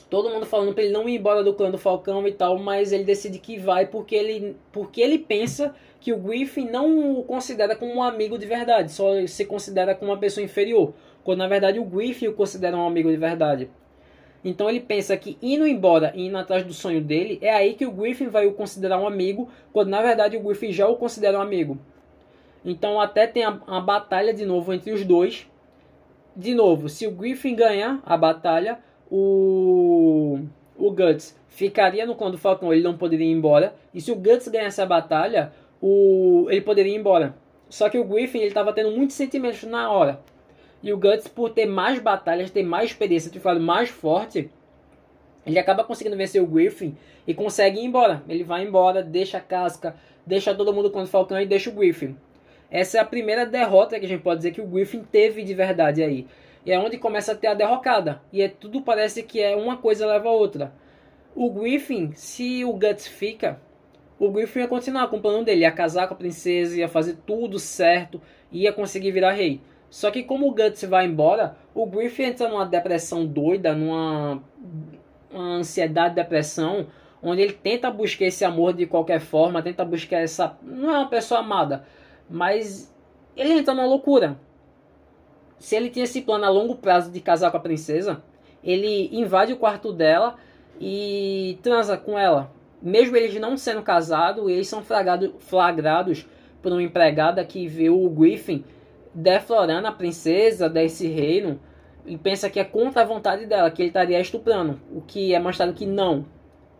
todo mundo falando para ele não ir embora do clã do Falcão e tal, mas ele decide que vai porque ele, porque ele pensa que o Griffin não o considera como um amigo de verdade, só se considera como uma pessoa inferior, quando na verdade o Griffin o considera um amigo de verdade. Então ele pensa que indo embora e indo atrás do sonho dele, é aí que o Griffin vai o considerar um amigo, quando na verdade o Griffin já o considera um amigo. Então até tem a, a batalha de novo entre os dois. De novo, se o Griffin ganhar a batalha, o, o Guts ficaria no clã do Falcão, ele não poderia ir embora. E se o Guts ganhasse a batalha, o, ele poderia ir embora. Só que o Griffin estava tendo muitos sentimentos na hora. E o Guts, por ter mais batalhas, ter mais experiência, ter ficado mais forte, ele acaba conseguindo vencer o Griffin e consegue ir embora. Ele vai embora, deixa a casca, deixa todo mundo contra o Falcão e deixa o Griffin. Essa é a primeira derrota que a gente pode dizer que o Griffin teve de verdade aí. E é onde começa a ter a derrocada. E é tudo parece que é uma coisa leva a outra. O Griffin, se o Guts fica, o Griffin ia continuar com o plano dele, ia casar com a princesa, ia fazer tudo certo, ia conseguir virar rei. Só que como o Guts vai embora, o Griffin entra numa depressão doida, numa ansiedade, depressão, onde ele tenta buscar esse amor de qualquer forma, tenta buscar essa. Não é uma pessoa amada, mas ele entra numa loucura se ele tinha esse plano a longo prazo de casar com a princesa, ele invade o quarto dela e transa com ela. Mesmo eles não sendo casados, eles são flagrado, flagrados por uma empregada que vê o Griffin deflorando a princesa desse reino e pensa que é contra a vontade dela, que ele estaria estuprando. O que é mostrado que não.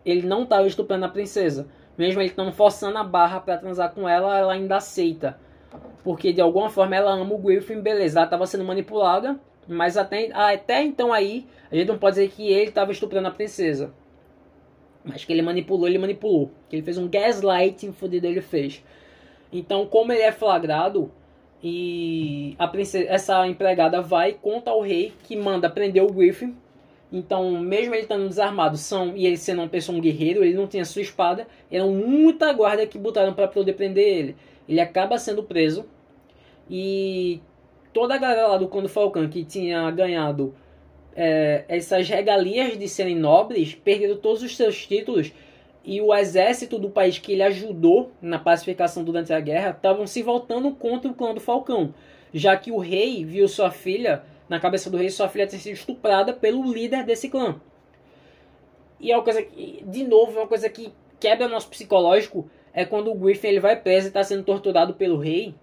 Ele não estava estuprando a princesa. Mesmo ele estando forçando a barra para transar com ela, ela ainda aceita porque de alguma forma ela ama o Griffin, beleza, ela estava sendo manipulada, mas até, até então aí, a gente não pode dizer que ele estava estuprando a princesa. Mas que ele manipulou, ele manipulou. Que ele fez um gaslighting fodido, ele fez. Então, como ele é flagrado, e a princesa, essa empregada vai conta ao rei que manda prender o Griffin. Então, mesmo ele estando desarmado, são e ele sendo uma pessoa um guerreiro, ele não tinha sua espada, eram muita guarda que botaram para poder prender ele. Ele acaba sendo preso. E toda a galera lá do Conde Falcão que tinha ganhado é, essas regalias de serem nobres perderam todos os seus títulos. E o exército do país que ele ajudou na pacificação durante a guerra estavam se voltando contra o clã do Falcão, já que o rei viu sua filha, na cabeça do rei, sua filha ter sido estuprada pelo líder desse clã. E é uma coisa que, de novo, é uma coisa que quebra nosso psicológico, é quando o Griffin ele vai preso e está sendo torturado pelo rei.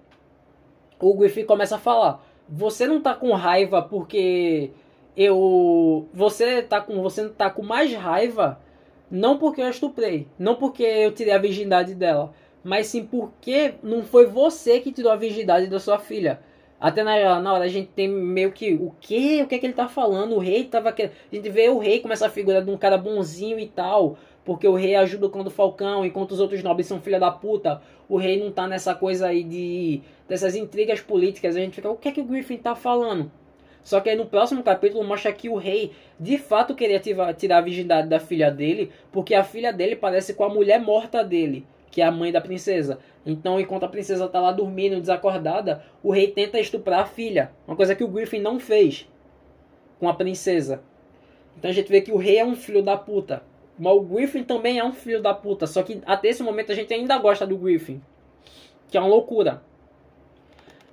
O Griffin começa a falar: "Você não tá com raiva porque eu você tá com você não tá com mais raiva não porque eu estuprei, não porque eu tirei a virgindade dela, mas sim porque não foi você que tirou a virgindade da sua filha. Até na, na hora a gente tem meio que o que? O que é que ele tá falando? O rei tava A gente vê o rei com essa figura de um cara bonzinho e tal. Porque o rei ajuda o clã do Falcão, enquanto os outros nobres são filha da puta. O rei não tá nessa coisa aí de. dessas intrigas políticas. A gente fica, o que é que o Griffin tá falando? Só que aí no próximo capítulo mostra que o rei de fato queria tirar a virgindade da filha dele, porque a filha dele parece com a mulher morta dele, que é a mãe da princesa. Então, enquanto a princesa tá lá dormindo, desacordada, o rei tenta estuprar a filha. Uma coisa que o Griffin não fez com a princesa. Então a gente vê que o rei é um filho da puta. Mas o Griffin também é um filho da puta. Só que até esse momento a gente ainda gosta do Griffin. Que é uma loucura.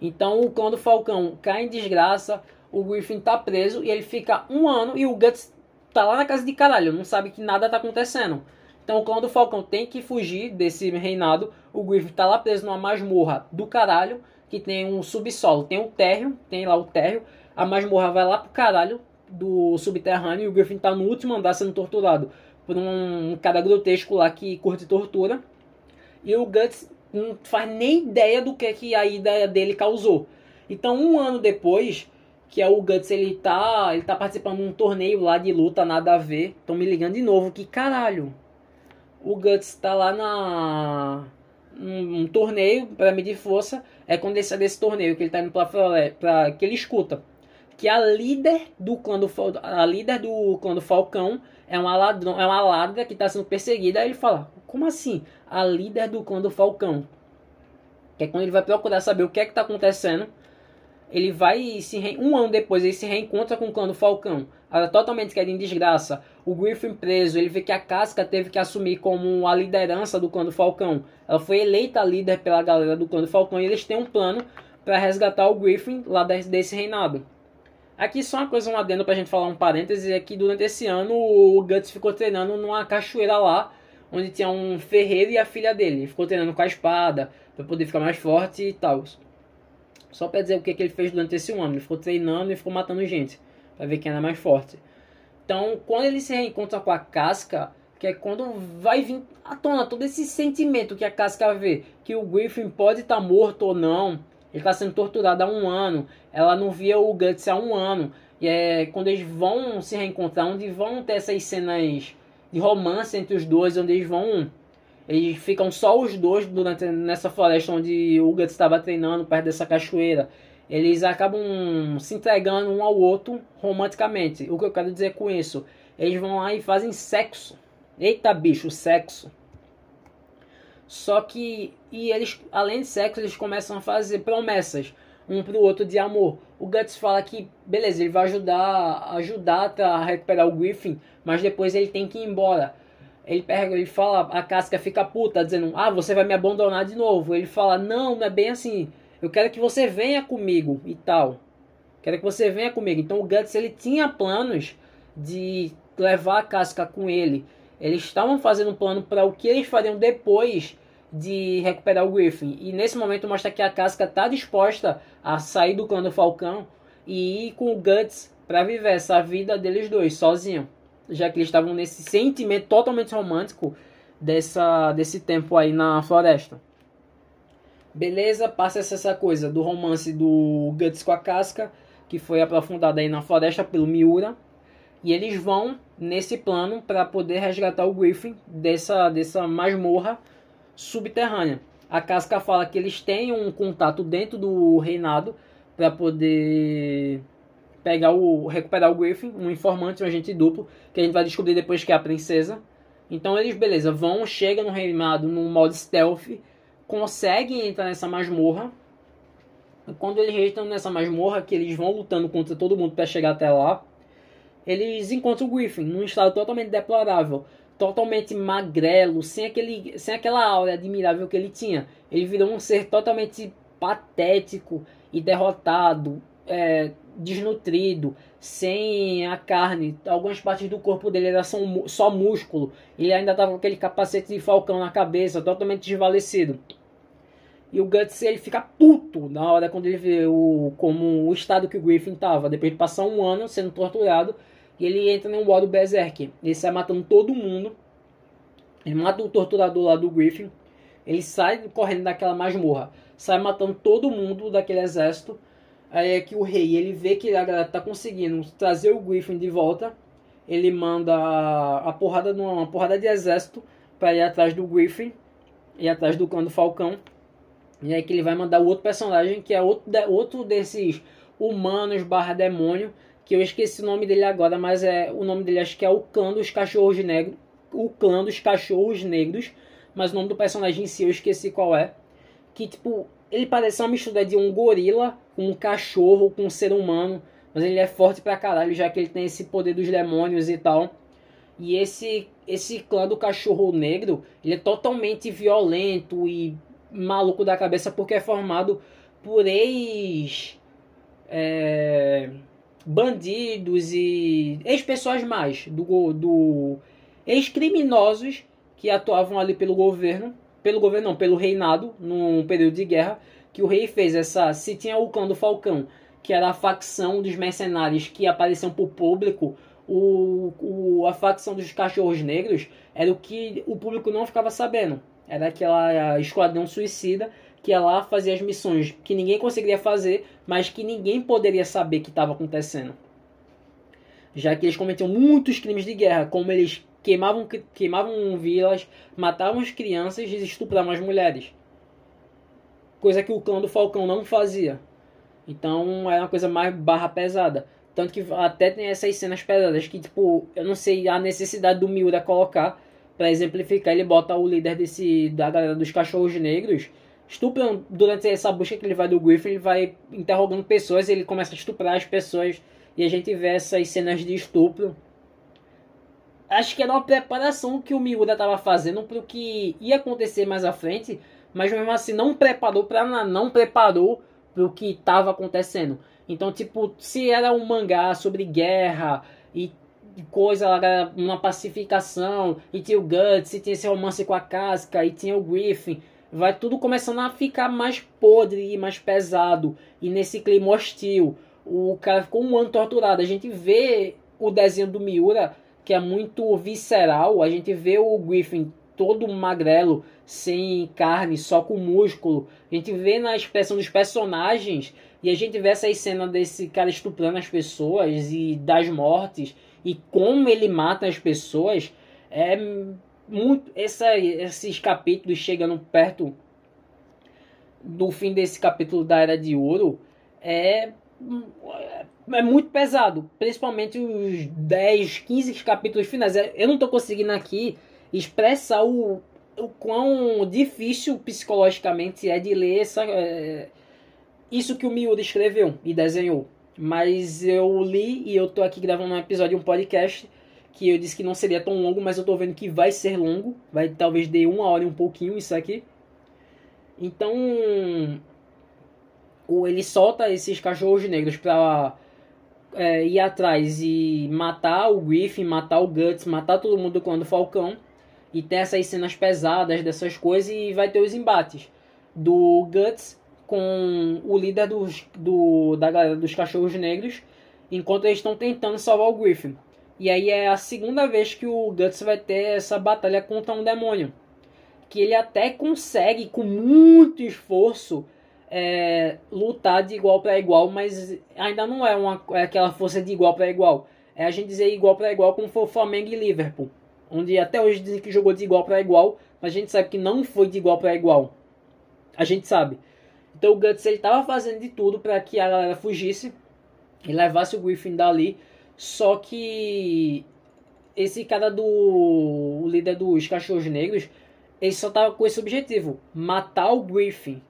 Então, quando o Falcão cai em desgraça, o Griffin tá preso e ele fica um ano e o Guts tá lá na casa de caralho, não sabe que nada tá acontecendo. Então, o Falcão tem que fugir desse reinado, o Griffin tá lá preso numa masmorra do caralho, que tem um subsolo, tem um térreo, tem lá o térreo, a masmorra vai lá pro caralho do subterrâneo e o Griffin tá no último andar sendo torturado por um cara grotesco lá que curte tortura. E o Guts não faz nem ideia do que, que a ida dele causou. Então, um ano depois, que é o Guts, ele tá, ele tá participando de um torneio lá de luta, nada a ver. Estão me ligando de novo, que caralho. O Guts tá lá na um, um torneio para medir força. É quando ele sai desse torneio que ele tá indo pra, pra que ele escuta que a líder do clã do a líder do clã do Falcão é uma ladrão, é uma ladra que está sendo perseguida. Aí ele fala: "Como assim? A líder do clã do Falcão?" Que é quando ele vai procurar saber o que é que está acontecendo ele vai se re... um ano depois ele se reencontra com o clã do Falcão. Ela totalmente querendo em desgraça. O Griffin preso, ele vê que a Casca teve que assumir como a liderança do clã do Falcão. Ela foi eleita líder pela galera do clã do Falcão e eles têm um plano para resgatar o Griffin lá desse reinado. Aqui só uma coisa, um adendo pra gente falar um parêntese, é que durante esse ano o Guts ficou treinando numa cachoeira lá, onde tinha um ferreiro e a filha dele. Ele ficou treinando com a espada, para poder ficar mais forte e tal. Só pra dizer o que, que ele fez durante esse ano. Ele ficou treinando e ficou matando gente. Pra ver quem era mais forte. Então, quando ele se reencontra com a casca, que é quando vai vir à tona todo esse sentimento que a casca vê, que o Griffin pode estar tá morto ou não, ele está sendo torturado há um ano, ela não via o Guts há um ano, e é quando eles vão se reencontrar, onde vão ter essas cenas de romance entre os dois, onde eles vão eles ficam só os dois durante nessa floresta onde o Guts estava treinando perto dessa cachoeira. Eles acabam se entregando um ao outro romanticamente. O que eu quero dizer com isso? Eles vão lá e fazem sexo. Eita bicho, sexo. Só que e eles, além de sexo, eles começam a fazer promessas um pro outro de amor. O Guts fala que, beleza, ele vai ajudar, ajudar a recuperar o Griffin, mas depois ele tem que ir embora. Ele pega, ele fala, a casca fica puta, dizendo, ah, você vai me abandonar de novo. Ele fala, não, não é bem assim. Eu quero que você venha comigo e tal. Quero que você venha comigo. Então o Guts ele tinha planos de levar a casca com ele. Eles estavam fazendo um plano para o que eles fariam depois de recuperar o Griffin. E nesse momento mostra que a casca está disposta a sair do clã do Falcão e ir com o Guts para viver essa vida deles dois sozinho já que eles estavam nesse sentimento totalmente romântico dessa, desse tempo aí na floresta. Beleza, passa essa coisa do romance do Guts com a Casca, que foi aprofundada aí na floresta pelo Miura. E eles vão nesse plano para poder resgatar o Griffin dessa, dessa masmorra subterrânea. A Casca fala que eles têm um contato dentro do reinado para poder pegar o recuperar o Griffin, um informante, um agente duplo, que a gente vai descobrir depois que é a princesa. Então eles, beleza, vão, chegam no reinado no modo stealth, conseguem entrar nessa masmorra. Quando eles entram nessa masmorra, que eles vão lutando contra todo mundo para chegar até lá, eles encontram o Griffin num estado totalmente deplorável, totalmente magrelo, sem, aquele, sem aquela aura admirável que ele tinha. Ele virou um ser totalmente patético e derrotado, é, desnutrido, sem a carne, algumas partes do corpo dele era só músculo, ele ainda tava com aquele capacete de falcão na cabeça, totalmente desvalecido. E o Guts ele fica puto na hora quando ele vê o, como o estado que o Griffin tava, depois de passar um ano sendo torturado, e ele entra no modo Berserk. Ele sai matando todo mundo. Ele mata o torturador lá do Griffin. Ele sai correndo daquela masmorra. Sai matando todo mundo daquele exército. Aí é que o rei ele vê que a galera tá conseguindo trazer o Griffin de volta. Ele manda a porrada, uma porrada de exército para ir atrás do Griffin. Ir atrás do clã do Falcão. E aí que ele vai mandar o outro personagem, que é outro, outro desses humanos barra demônio, que eu esqueci o nome dele agora, mas é o nome dele acho que é o clã dos cachorros negros. O clã dos cachorros negros. Mas o nome do personagem em si eu esqueci qual é. Que tipo, ele parece uma mistura de um gorila com um cachorro, com um ser humano. Mas ele é forte pra caralho, já que ele tem esse poder dos demônios e tal. E esse esse clã do cachorro negro, ele é totalmente violento e maluco da cabeça porque é formado por ex é, bandidos e ex-pessoas mais do, do ex-criminosos que atuavam ali pelo governo, pelo governo não, pelo reinado num período de guerra que o rei fez essa, se tinha o clã do Falcão, que era a facção dos mercenários que apareciam para o público, o, o, a facção dos cachorros negros era o que o público não ficava sabendo. Era aquela esquadrão suicida que ia lá fazer as missões que ninguém conseguiria fazer, mas que ninguém poderia saber que estava acontecendo. Já que eles cometiam muitos crimes de guerra, como eles queimavam, queimavam vilas, matavam as crianças e estupravam as mulheres. Coisa que o clã do Falcão não fazia. Então era uma coisa mais barra pesada. Tanto que até tem essas cenas pesadas que, tipo, eu não sei a necessidade do Miura colocar para exemplificar, ele bota o líder desse da galera dos cachorros negros estuprando durante essa busca que ele vai do Griffin, ele vai interrogando pessoas, ele começa a estuprar as pessoas e a gente vê essas cenas de estupro. Acho que era uma preparação que o Miura estava fazendo para o que ia acontecer mais à frente, mas mesmo assim não preparou para não preparou para o que estava acontecendo. Então, tipo, se era um mangá sobre guerra e coisa uma pacificação, e tinha o Guts, e tinha esse romance com a Casca, e tinha o Griffin. Vai tudo começando a ficar mais podre e mais pesado, e nesse clima hostil. O cara ficou um ano torturado. A gente vê o desenho do Miura, que é muito visceral. A gente vê o Griffin todo magrelo, sem carne, só com músculo. A gente vê na expressão dos personagens e a gente vê essa cena desse cara estuprando as pessoas e das mortes e como ele mata as pessoas é muito essa, esses capítulos chegando perto do fim desse capítulo da Era de Ouro é é muito pesado, principalmente os 10, 15 capítulos finais. É, eu não estou conseguindo aqui expressar o, o quão difícil psicologicamente é de ler essa, é, isso que o Miura escreveu e desenhou. Mas eu li e eu tô aqui gravando um episódio de um podcast que eu disse que não seria tão longo, mas eu tô vendo que vai ser longo. Vai talvez de uma hora e um pouquinho isso aqui. Então, ele solta esses cachorros negros pra é, ir atrás e matar o Griffin, matar o Guts, matar todo mundo quando Falcão. E ter essas cenas pesadas dessas coisas e vai ter os embates do Guts com o líder dos, do, da galera dos cachorros negros, enquanto eles estão tentando salvar o Griffin. E aí é a segunda vez que o Guts vai ter essa batalha contra um demônio. Que ele até consegue, com muito esforço, é, lutar de igual para igual, mas ainda não é, uma, é aquela força de igual para igual. É a gente dizer igual para igual como foi o Flamengo e Liverpool. Onde até hoje dizem que jogou de igual para igual, mas a gente sabe que não foi de igual para igual. A gente sabe. Então o Guts ele fazendo de tudo para que a galera fugisse e levasse o Griffin dali. Só que esse cara do o líder dos cachorros negros, ele só tava com esse objetivo, matar o Griffin.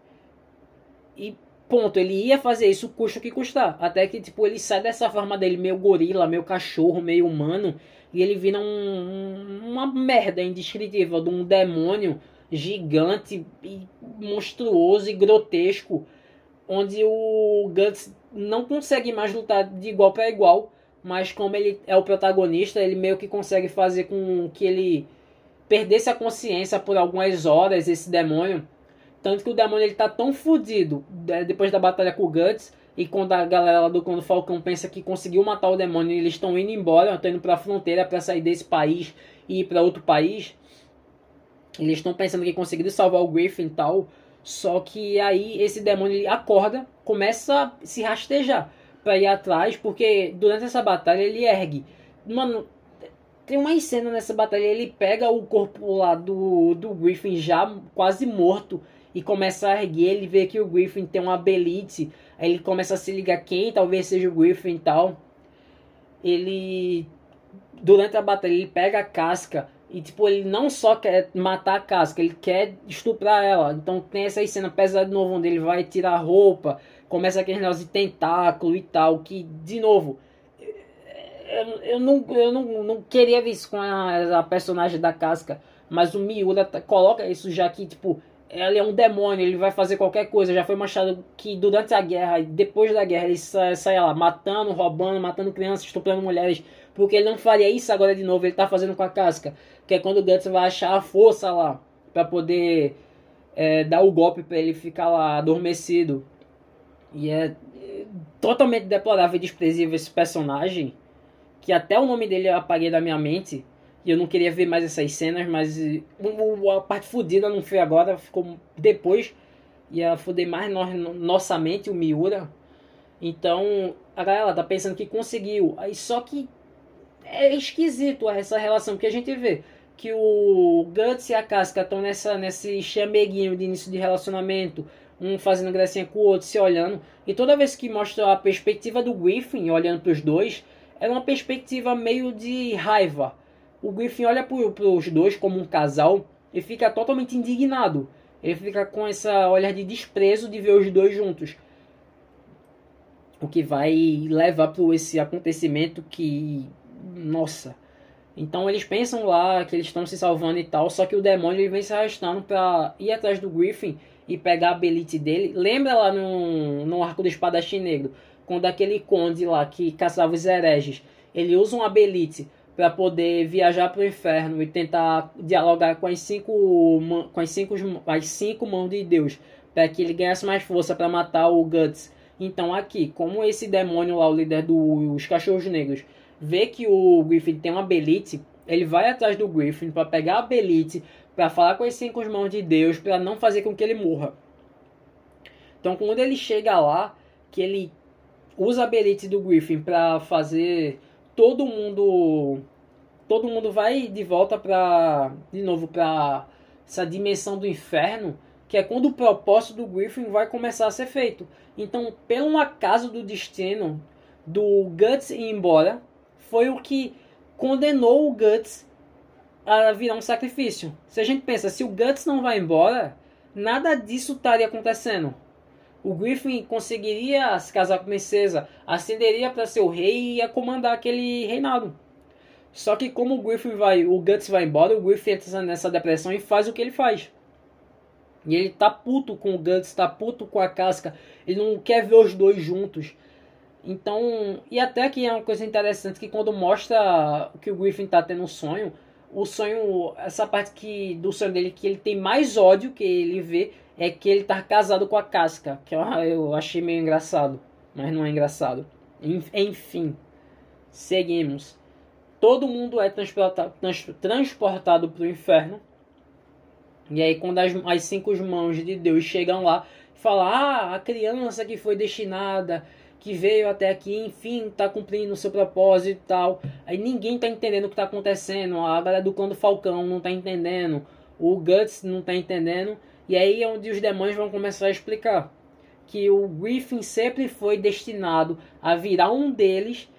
E ponto, ele ia fazer isso custa o que custar. Até que tipo ele sai dessa forma dele meio gorila, meio cachorro, meio humano, e ele vira um, uma merda indescritível de um demônio gigante e monstruoso e grotesco, onde o Guts não consegue mais lutar de igual para igual, mas como ele é o protagonista, ele meio que consegue fazer com que ele perdesse a consciência por algumas horas, esse demônio. Tanto que o demônio ele tá tão fodido né, depois da batalha com o Guts. E quando a galera do Clã Falcão pensa que conseguiu matar o demônio, eles estão indo embora, estão indo pra fronteira para sair desse país e ir para outro país. Eles estão pensando que conseguiram salvar o Griffin e tal. Só que aí esse demônio ele acorda, começa a se rastejar para ir atrás, porque durante essa batalha ele ergue. Mano, tem uma cena nessa batalha, ele pega o corpo lá do, do Griffin já quase morto e começa a erguer, ele vê que o Griffin tem uma belite, aí ele começa a se ligar quem talvez seja o Griffin e tal. Ele durante a batalha ele pega a casca e, tipo, ele não só quer matar a casca, ele quer estuprar ela. Então tem essa cena pesada de novo, onde ele vai tirar a roupa, começa aquele negócio de tentáculo e tal, que, de novo, eu, eu, não, eu não, não queria ver isso com a, a personagem da casca, mas o Miura coloca isso já que, tipo, ele é um demônio, ele vai fazer qualquer coisa. Já foi mostrado que durante a guerra depois da guerra ele sai, sai lá matando, roubando, matando crianças, estuprando mulheres. Porque ele não faria isso agora de novo, ele tá fazendo com a casca que é quando o Guts vai achar a força lá para poder é, dar o golpe para ele ficar lá adormecido. E é, é totalmente deplorável e desprezível esse personagem, que até o nome dele eu apaguei da minha mente. E eu não queria ver mais essas cenas, mas a parte fodida não foi agora, ficou depois. Ia foder mais no, nossa mente, o Miura. Então, a galera tá pensando que conseguiu. Aí só que é esquisito essa relação que a gente vê que o Guts e a Casca estão nessa, nesse chameguinho de início de relacionamento, um fazendo gracinha com o outro, se olhando. E toda vez que mostra a perspectiva do Griffin olhando para os dois, é uma perspectiva meio de raiva. O Griffin olha para os dois como um casal e fica totalmente indignado. Ele fica com essa olhar de desprezo de ver os dois juntos. O que vai levar para esse acontecimento que, nossa, então eles pensam lá que eles estão se salvando e tal, só que o demônio ele vem se arrastando pra ir atrás do Griffin e pegar a belite dele. Lembra lá no, no arco do espadachim negro, quando aquele conde lá que caçava os hereges, ele usa uma belite para poder viajar para o inferno e tentar dialogar com as cinco, com as cinco, as cinco mãos de Deus, para que ele ganhasse mais força para matar o Guts. Então aqui, como esse demônio lá, o líder dos cachorros negros, vê que o Griffin tem uma belite, ele vai atrás do Griffin para pegar a belite, para falar com as cinco mãos de Deus, para não fazer com que ele morra. Então, quando ele chega lá, que ele usa a belite do Griffin para fazer todo mundo todo mundo vai de volta para de novo para essa dimensão do inferno, que é quando o propósito do Griffin vai começar a ser feito. Então, pelo acaso do destino do Guts ir embora, foi o que condenou o Guts a virar um sacrifício. Se a gente pensa, se o Guts não vai embora, nada disso estaria acontecendo. O Griffin conseguiria se casar com a princesa, ascenderia para ser o rei e ia comandar aquele reinado. Só que como o Griffin vai, o Guts vai embora, o Griffin entra nessa depressão e faz o que ele faz. E ele tá puto com o Guts, tá puto com a casca, ele não quer ver os dois juntos. Então, e até que é uma coisa interessante que quando mostra que o Griffin tá tendo um sonho, o sonho, essa parte que do sonho dele que ele tem mais ódio que ele vê é que ele tá casado com a casca, que eu, achei meio engraçado, mas não é engraçado. Enfim, seguimos. Todo mundo é transportado, trans, transportado para o inferno. E aí, quando as, as cinco mãos de Deus chegam lá, falam: Ah, a criança que foi destinada que veio até aqui, enfim, está cumprindo o seu propósito e tal. Aí ninguém está entendendo o que está acontecendo. A galera do clã do Falcão não está entendendo. O Guts não está entendendo. E aí é onde os demônios vão começar a explicar. Que o Griffin sempre foi destinado a virar um deles.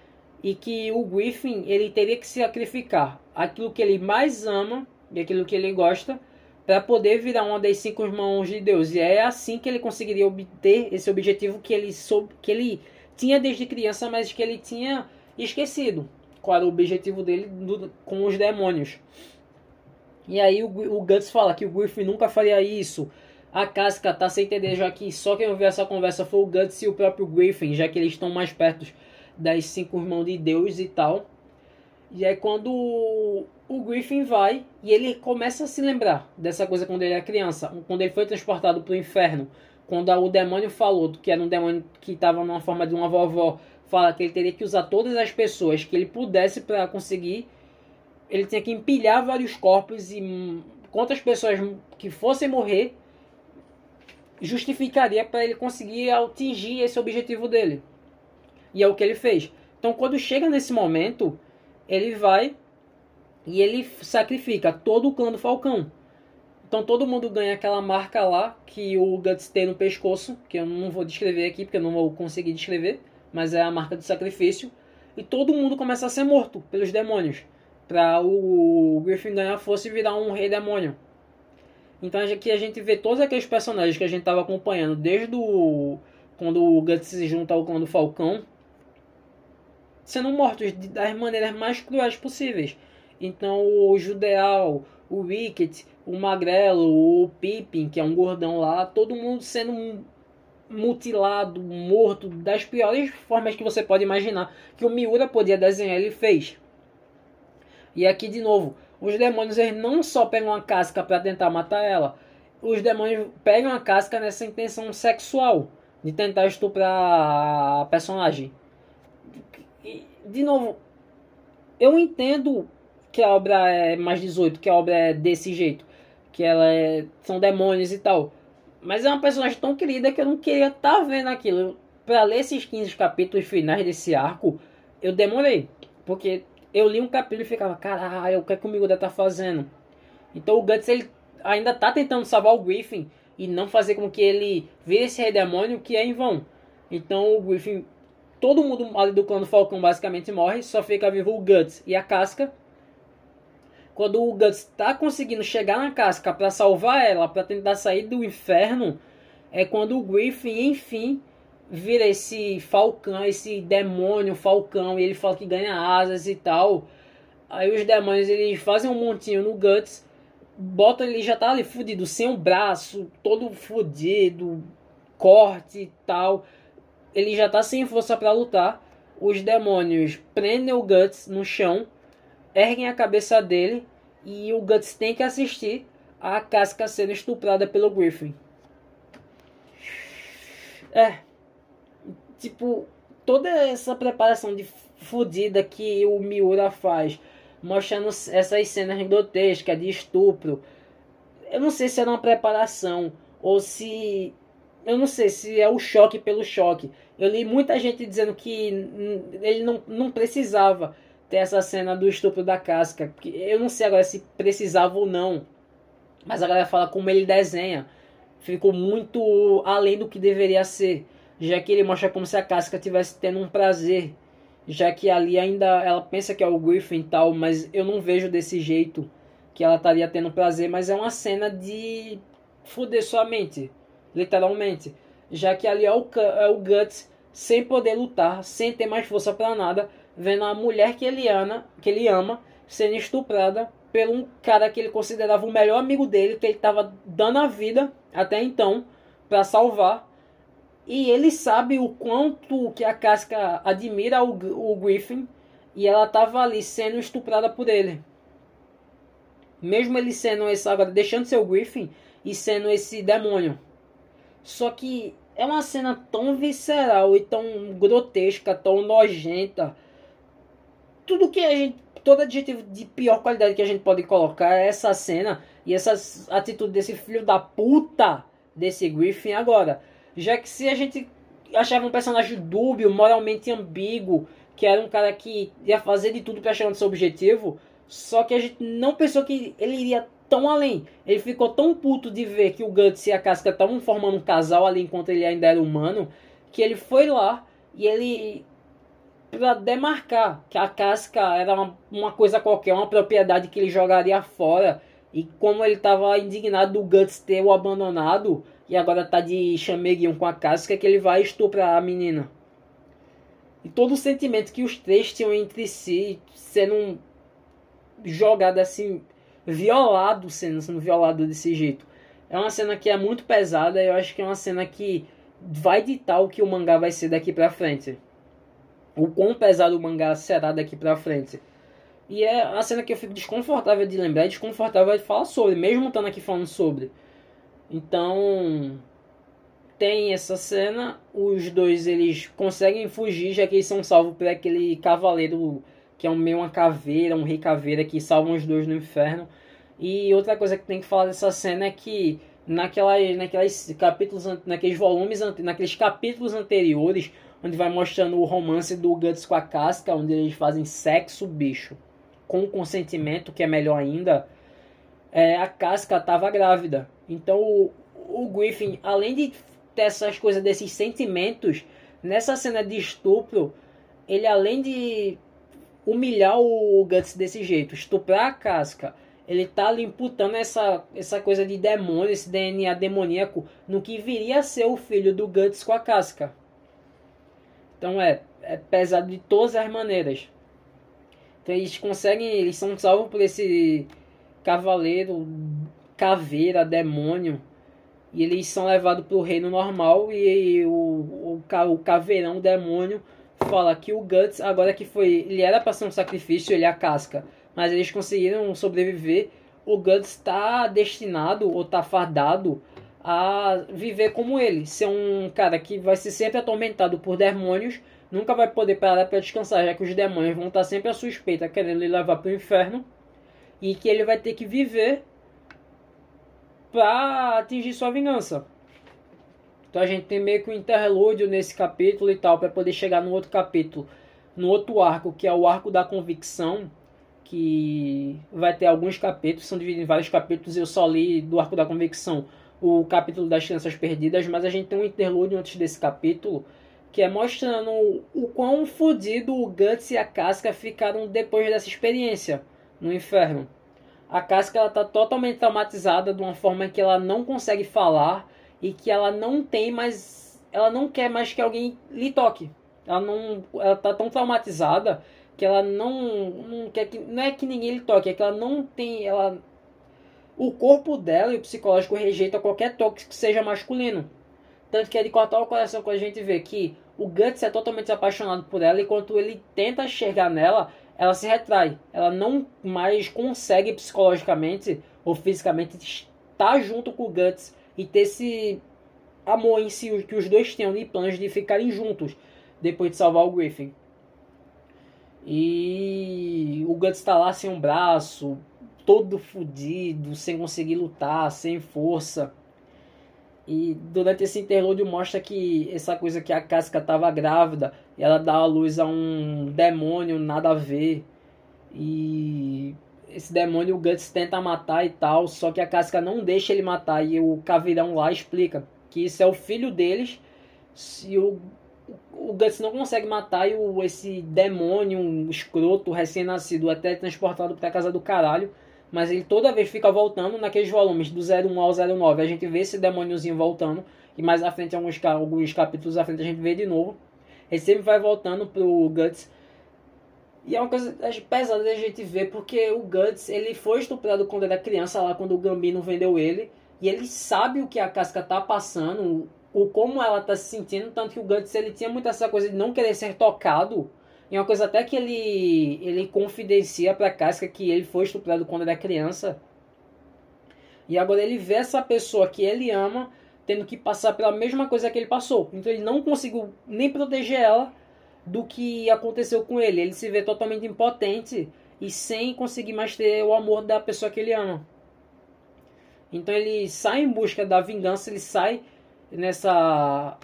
E que o Griffin ele teria que sacrificar aquilo que ele mais ama e aquilo que ele gosta para poder virar uma das cinco mãos de Deus. E é assim que ele conseguiria obter esse objetivo que ele soube, que ele tinha desde criança, mas que ele tinha esquecido qual era o objetivo dele do, com os demônios. E aí o, o Guts fala que o Griffin nunca faria isso. A Casca tá sem entender, já que só quem ouviu essa conversa foi o Guts e o próprio Griffin, já que eles estão mais perto das cinco irmãos de Deus e tal. E é quando o Griffin vai e ele começa a se lembrar dessa coisa quando ele era criança, quando ele foi transportado para o inferno, quando o demônio falou que era um demônio que estava numa forma de uma vovó, fala que ele teria que usar todas as pessoas que ele pudesse para conseguir, ele tinha que empilhar vários corpos e quantas pessoas que fossem morrer justificaria para ele conseguir atingir esse objetivo dele. E é o que ele fez. Então, quando chega nesse momento, ele vai e ele sacrifica todo o clã do Falcão. Então todo mundo ganha aquela marca lá que o Guts tem no pescoço, que eu não vou descrever aqui porque eu não vou conseguir descrever, mas é a marca do sacrifício. E todo mundo começa a ser morto pelos demônios, para o Griffin ganhar força e virar um rei demônio. Então aqui a gente vê todos aqueles personagens que a gente estava acompanhando desde o quando o Guts se junta ao clã do Falcão sendo mortos das maneiras mais cruéis possíveis. Então o Judeal, o Wicket, o Magrelo, o Pippin, que é um gordão lá, todo mundo sendo mutilado, morto, das piores formas que você pode imaginar que o Miura podia desenhar, ele fez. E aqui de novo, os demônios eles não só pegam a casca para tentar matar ela, os demônios pegam a casca nessa intenção sexual de tentar estuprar a personagem. De novo, eu entendo que a obra é mais 18, que a obra é desse jeito, que ela é, são demônios e tal. Mas é uma personagem tão querida que eu não queria estar tá vendo aquilo. Para ler esses 15 capítulos finais desse arco, eu demorei. Porque eu li um capítulo e ficava, caralho, o que é que o Migoda tá fazendo? Então o Guts ele ainda tá tentando salvar o Griffin e não fazer com que ele vire esse rei demônio que é em vão. Então o Griffin, todo mundo ali do clã do Falcão basicamente morre, só fica vivo o Guts e a Casca quando o Guts está conseguindo chegar na casca para salvar ela, para tentar sair do inferno, é quando o Griffin, enfim, vira esse falcão, esse demônio falcão, e ele fala que ganha asas e tal. Aí os demônios eles fazem um montinho no Guts, botam ele já tá ali fudido, sem um braço, todo fudido, corte e tal. Ele já tá sem força para lutar. Os demônios prendem o Guts no chão erguem a cabeça dele e o Guts tem que assistir a casca sendo estuprada pelo Griffin. É. Tipo, toda essa preparação de fodida que o Miura faz, mostrando essas cenas grotescas de estupro. Eu não sei se era uma preparação ou se. Eu não sei se é o choque pelo choque. Eu li muita gente dizendo que ele não, não precisava tem essa cena do estupro da casca. Que eu não sei agora se precisava ou não. Mas a galera fala como ele desenha. Ficou muito além do que deveria ser. Já que ele mostra como se a casca tivesse tendo um prazer. Já que ali ainda ela pensa que é o Griffin e tal. Mas eu não vejo desse jeito que ela estaria tendo prazer. Mas é uma cena de fuder sua mente. Literalmente. Já que ali é o, é o Guts sem poder lutar, sem ter mais força para nada vendo a mulher que ele, ama, que ele ama sendo estuprada por um cara que ele considerava o melhor amigo dele, que ele estava dando a vida até então para salvar. E ele sabe o quanto que a Casca admira o, o Griffin e ela estava ali sendo estuprada por ele. Mesmo ele sendo esse agora deixando ser o Griffin e sendo esse demônio. Só que é uma cena tão visceral e tão grotesca, tão nojenta, tudo que a gente. Todo adjetivo de pior qualidade que a gente pode colocar é essa cena e essa atitude desse filho da puta desse Griffin agora. Já que se a gente achava um personagem dúbio, moralmente ambíguo, que era um cara que ia fazer de tudo para chegar no seu objetivo, só que a gente não pensou que ele iria tão além. Ele ficou tão puto de ver que o Guts e a Casca estavam formando um casal ali enquanto ele ainda era humano, que ele foi lá e ele para demarcar que a casca era uma, uma, coisa qualquer, uma propriedade que ele jogaria fora. E como ele estava indignado do Guts ter o abandonado e agora tá de chameguinho com a casca, que ele vai estuprar a menina. E todo o sentimento que os três tinham entre si sendo jogado assim, violado, sendo, sendo violado desse jeito. É uma cena que é muito pesada, eu acho que é uma cena que vai ditar o que o mangá vai ser daqui pra frente. O quão pesado o mangá será daqui pra frente. E é uma cena que eu fico desconfortável de lembrar, desconfortável de falar sobre, mesmo estando aqui falando sobre. Então, tem essa cena, os dois eles conseguem fugir, já que eles são salvos por aquele cavaleiro que é um meio uma caveira, um rei caveira que salvam os dois no inferno. E outra coisa que tem que falar dessa cena é que naquela, naquelas capítulos, naqueles volumes, naqueles capítulos anteriores, onde vai mostrando o romance do Guts com a Casca, onde eles fazem sexo, bicho, com consentimento, que é melhor ainda, é, a Casca estava grávida. Então o, o Griffin, além de ter essas coisas, desses sentimentos, nessa cena de estupro, ele além de humilhar o Guts desse jeito, estuprar a Casca, ele tá ali imputando essa, essa coisa de demônio, esse DNA demoníaco, no que viria a ser o filho do Guts com a casca. Então é, é pesado de todas as maneiras. Então eles conseguem, eles são salvos por esse cavaleiro, caveira, demônio. E eles são levados para o reino normal e o, o, o caveirão, o demônio, fala que o Guts, agora que foi. Ele era para ser um sacrifício, ele é a casca mas eles conseguiram sobreviver. O Guts está destinado ou está fardado a viver como ele, ser um cara que vai ser sempre atormentado por demônios, nunca vai poder parar para descansar, já que os demônios vão estar sempre à suspeita, querendo lhe levar para o inferno, e que ele vai ter que viver para atingir sua vingança. Então a gente tem meio que um interlúdio nesse capítulo e tal, para poder chegar no outro capítulo, no outro arco, que é o arco da convicção que vai ter alguns capítulos, são divididos em vários capítulos. Eu só li do Arco da Convicção o capítulo das Crianças Perdidas, mas a gente tem um interlúdio antes desse capítulo que é mostrando o quão fodido o Guts e a Casca ficaram depois dessa experiência no inferno. A Casca ela tá totalmente traumatizada de uma forma que ela não consegue falar e que ela não tem mais ela não quer mais que alguém lhe toque. Ela não ela tá tão traumatizada que ela não, não quer que não é que ninguém lhe toque, é que ela não tem ela o corpo dela e o psicológico rejeita qualquer toque que seja masculino. Tanto que é de cortar o coração quando a gente vê que o Guts é totalmente apaixonado por ela, enquanto ele tenta chegar nela, ela se retrai. Ela não mais consegue psicologicamente ou fisicamente estar junto com o Guts e ter esse amor em si que os dois têm de planos de ficarem juntos depois de salvar o Griffin. E o Guts está lá sem um braço, todo fodido, sem conseguir lutar, sem força. E durante esse interlúdio mostra que essa coisa que a Casca estava grávida, e ela dá a luz a um demônio nada a ver. E esse demônio o Guts tenta matar e tal, só que a Casca não deixa ele matar. E o Caveirão lá explica que isso é o filho deles. Se o o Guts não consegue matar e o, esse demônio, um escroto, recém-nascido, até transportado para casa do caralho. Mas ele toda vez fica voltando naqueles volumes do 01 ao 09. A gente vê esse demôniozinho voltando. E mais à frente, alguns, alguns capítulos à frente, a gente vê de novo. Ele sempre vai voltando pro Guts. E é uma coisa pesada da gente ver, porque o Guts, ele foi estuprado quando era criança, lá quando o Gambino vendeu ele. E ele sabe o que a casca tá passando, o como ela tá se sentindo, tanto que o Guts ele tinha muito essa coisa de não querer ser tocado. E uma coisa até que ele ele confidencia pra Casca que ele foi estuprado quando era criança. E agora ele vê essa pessoa que ele ama tendo que passar pela mesma coisa que ele passou. Então ele não conseguiu nem proteger ela do que aconteceu com ele. Ele se vê totalmente impotente e sem conseguir mais ter o amor da pessoa que ele ama. Então ele sai em busca da vingança, ele sai nessa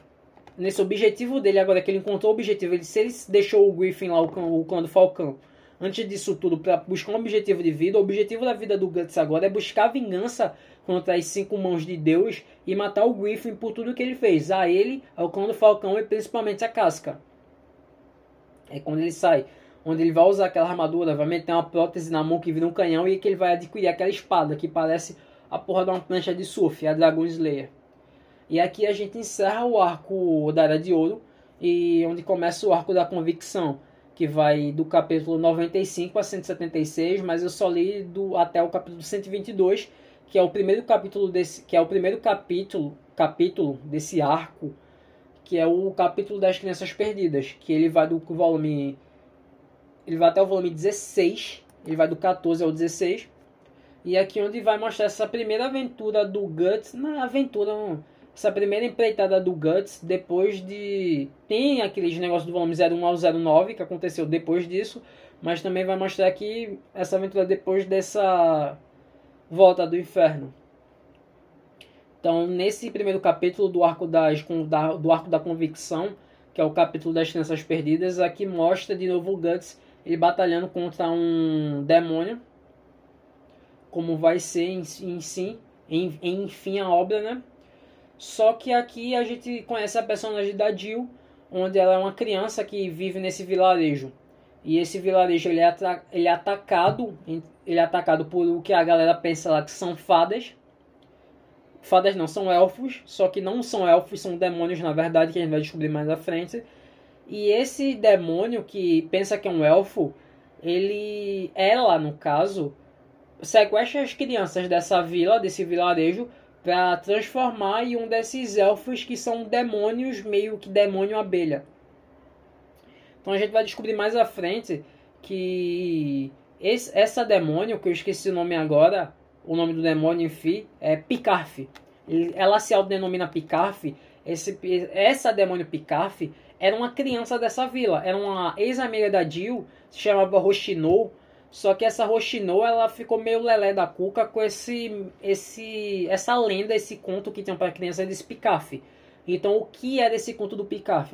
nesse objetivo dele agora que ele encontrou o objetivo, ele se ele deixou o Griffin lá o clã, o clã do Falcão antes disso tudo para buscar um objetivo de vida, o objetivo da vida do Guts agora é buscar vingança contra as cinco mãos de Deus e matar o Griffin por tudo que ele fez, a ele, ao clã do Falcão e principalmente a Casca. É quando ele sai, onde ele vai usar aquela armadura, vai meter uma prótese na mão que vira um canhão e que ele vai adquirir aquela espada que parece a porra de uma plancha de surf, a Dragon Slayer. E aqui a gente encerra o arco da Era de Ouro, e onde começa o arco da convicção, que vai do capítulo 95 a 176, mas eu só li do, até o capítulo 122, que é o primeiro capítulo desse, que é o primeiro capítulo, capítulo desse arco, que é o capítulo das crianças perdidas, que ele vai do volume ele vai até o volume 16, ele vai do 14 ao 16. E aqui onde vai mostrar essa primeira aventura do Guts, na aventura essa primeira empreitada do Guts depois de tem aqueles negócios do volume 01 ao 09 que aconteceu depois disso, mas também vai mostrar aqui essa aventura depois dessa volta do inferno. Então, nesse primeiro capítulo do arco, das, do arco da convicção, que é o capítulo das crianças perdidas, aqui mostra de novo o Guts ele batalhando contra um demônio, como vai ser em, em em, enfim, a obra, né? Só que aqui a gente conhece a personagem da Jill, onde ela é uma criança que vive nesse vilarejo. E esse vilarejo ele é, ele é atacado, ele é atacado por o que a galera pensa lá que são fadas. Fadas não, são elfos, só que não são elfos, são demônios na verdade, que a gente vai descobrir mais à frente. E esse demônio que pensa que é um elfo, ele, ela no caso, sequestra as crianças dessa vila, desse vilarejo, para transformar em um desses elfos que são demônios, meio que demônio abelha. Então a gente vai descobrir mais à frente que esse, essa demônio, que eu esqueci o nome agora, o nome do demônio, enfim, é Picarf. Ela se autodenomina Picarf. Esse, essa demônio Picarf era uma criança dessa vila. Era uma ex-amiga da Jill, se chamava Roshinou. Só que essa Roshinou, ela ficou meio lelé da cuca com esse, esse, essa lenda, esse conto que tinha para criança desse Picarf. Então, o que era esse conto do Picarf?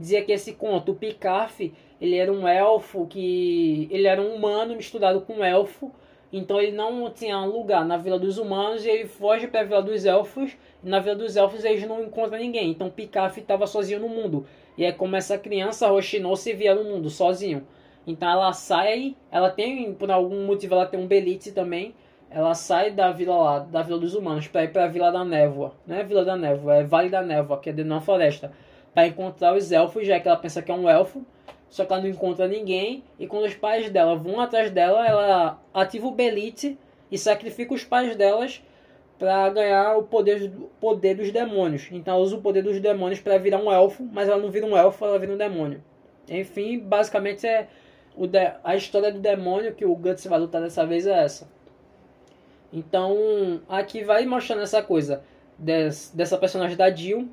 dizia que esse conto, o Picarf, ele era um elfo que ele era um humano misturado com um elfo, então ele não tinha lugar na Vila dos Humanos e ele foge para a Vila dos Elfos. E na Vila dos Elfos eles não encontram ninguém. Então Picarf estava sozinho no mundo. E é como essa criança Rochinol se via no mundo sozinho. Então ela sai, ela tem por algum motivo ela tem um belite também. Ela sai da vila lá, da Vila dos Humanos para ir para a Vila da Névoa. Não é Vila da Névoa, é Vale da Névoa, que é dentro da floresta para encontrar os elfos, já que ela pensa que é um elfo, só que ela não encontra ninguém. E quando os pais dela vão atrás dela, ela ativa o Belite e sacrifica os pais delas para ganhar o poder, poder dos demônios. Então ela usa o poder dos demônios para virar um elfo, mas ela não vira um elfo, ela vira um demônio. Enfim, basicamente é de, a história do demônio que o Guts vai lutar dessa vez é essa. Então aqui vai mostrando essa coisa des, dessa personagem da Jill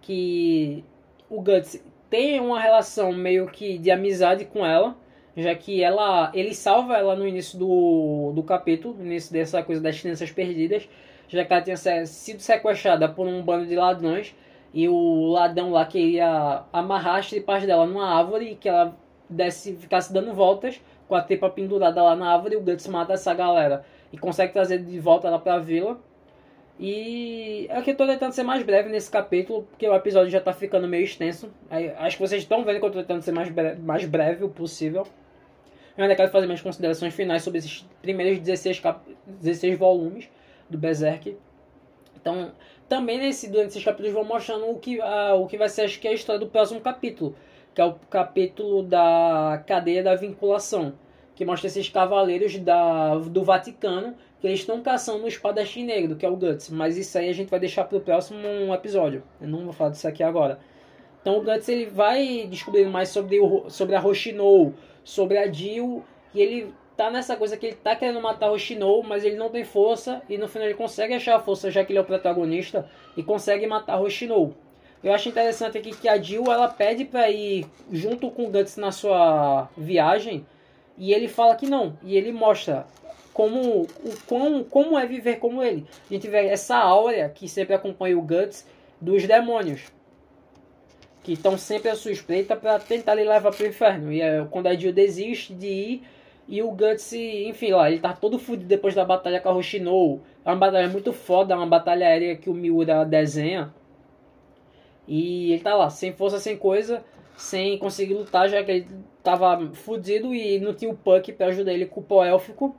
que o Guts tem uma relação meio que de amizade com ela, já que ela ele salva ela no início do, do capítulo, no início dessa coisa das crianças perdidas, já que ela tinha sido sequestrada por um bando de ladrões e o ladrão lá queria amarrar as tripas dela numa árvore que ela desse, ficasse dando voltas com a tripa pendurada lá na árvore o Guts mata essa galera e consegue trazer de volta ela pra vila e aqui eu tô tentando ser mais breve nesse capítulo, porque o episódio já tá ficando meio extenso. Acho que vocês estão vendo que eu tô tentando ser mais breve, mais breve o possível. Eu ainda quero fazer minhas considerações finais sobre esses primeiros 16, cap 16 volumes do Berserk. Então, também nesse, durante esses capítulos vou mostrando o que, a, o que vai ser acho que é a história do próximo capítulo, que é o capítulo da cadeia da vinculação, que mostra esses cavaleiros da, do Vaticano que eles estão caçando o espadachim negro, que é o Guts. Mas isso aí a gente vai deixar para o próximo episódio. Eu não vou falar disso aqui agora. Então o Guts ele vai descobrindo mais sobre, o, sobre a Roshinou, sobre a Jill. E ele tá nessa coisa que ele tá querendo matar a Roshinou, mas ele não tem força. E no final ele consegue achar a força, já que ele é o protagonista. E consegue matar a Roshinou. Eu acho interessante aqui que a Jill ela pede para ir junto com o Guts na sua viagem. E ele fala que não. E ele mostra como, o, como, como é viver como ele. A gente vê essa áurea que sempre acompanha o Guts dos demônios. Que estão sempre à sua espreita para tentar lhe levar para o inferno. E é, quando a Jill desiste de ir, e o Guts, enfim, lá, ele tá todo fudido depois da batalha com a Roshinou. É uma batalha muito foda, é uma batalha aérea que o Miura desenha. E ele tá lá, sem força, sem coisa, sem conseguir lutar, já que ele tava fudido e não tinha o Puck para ajudar ele com o pó élfico.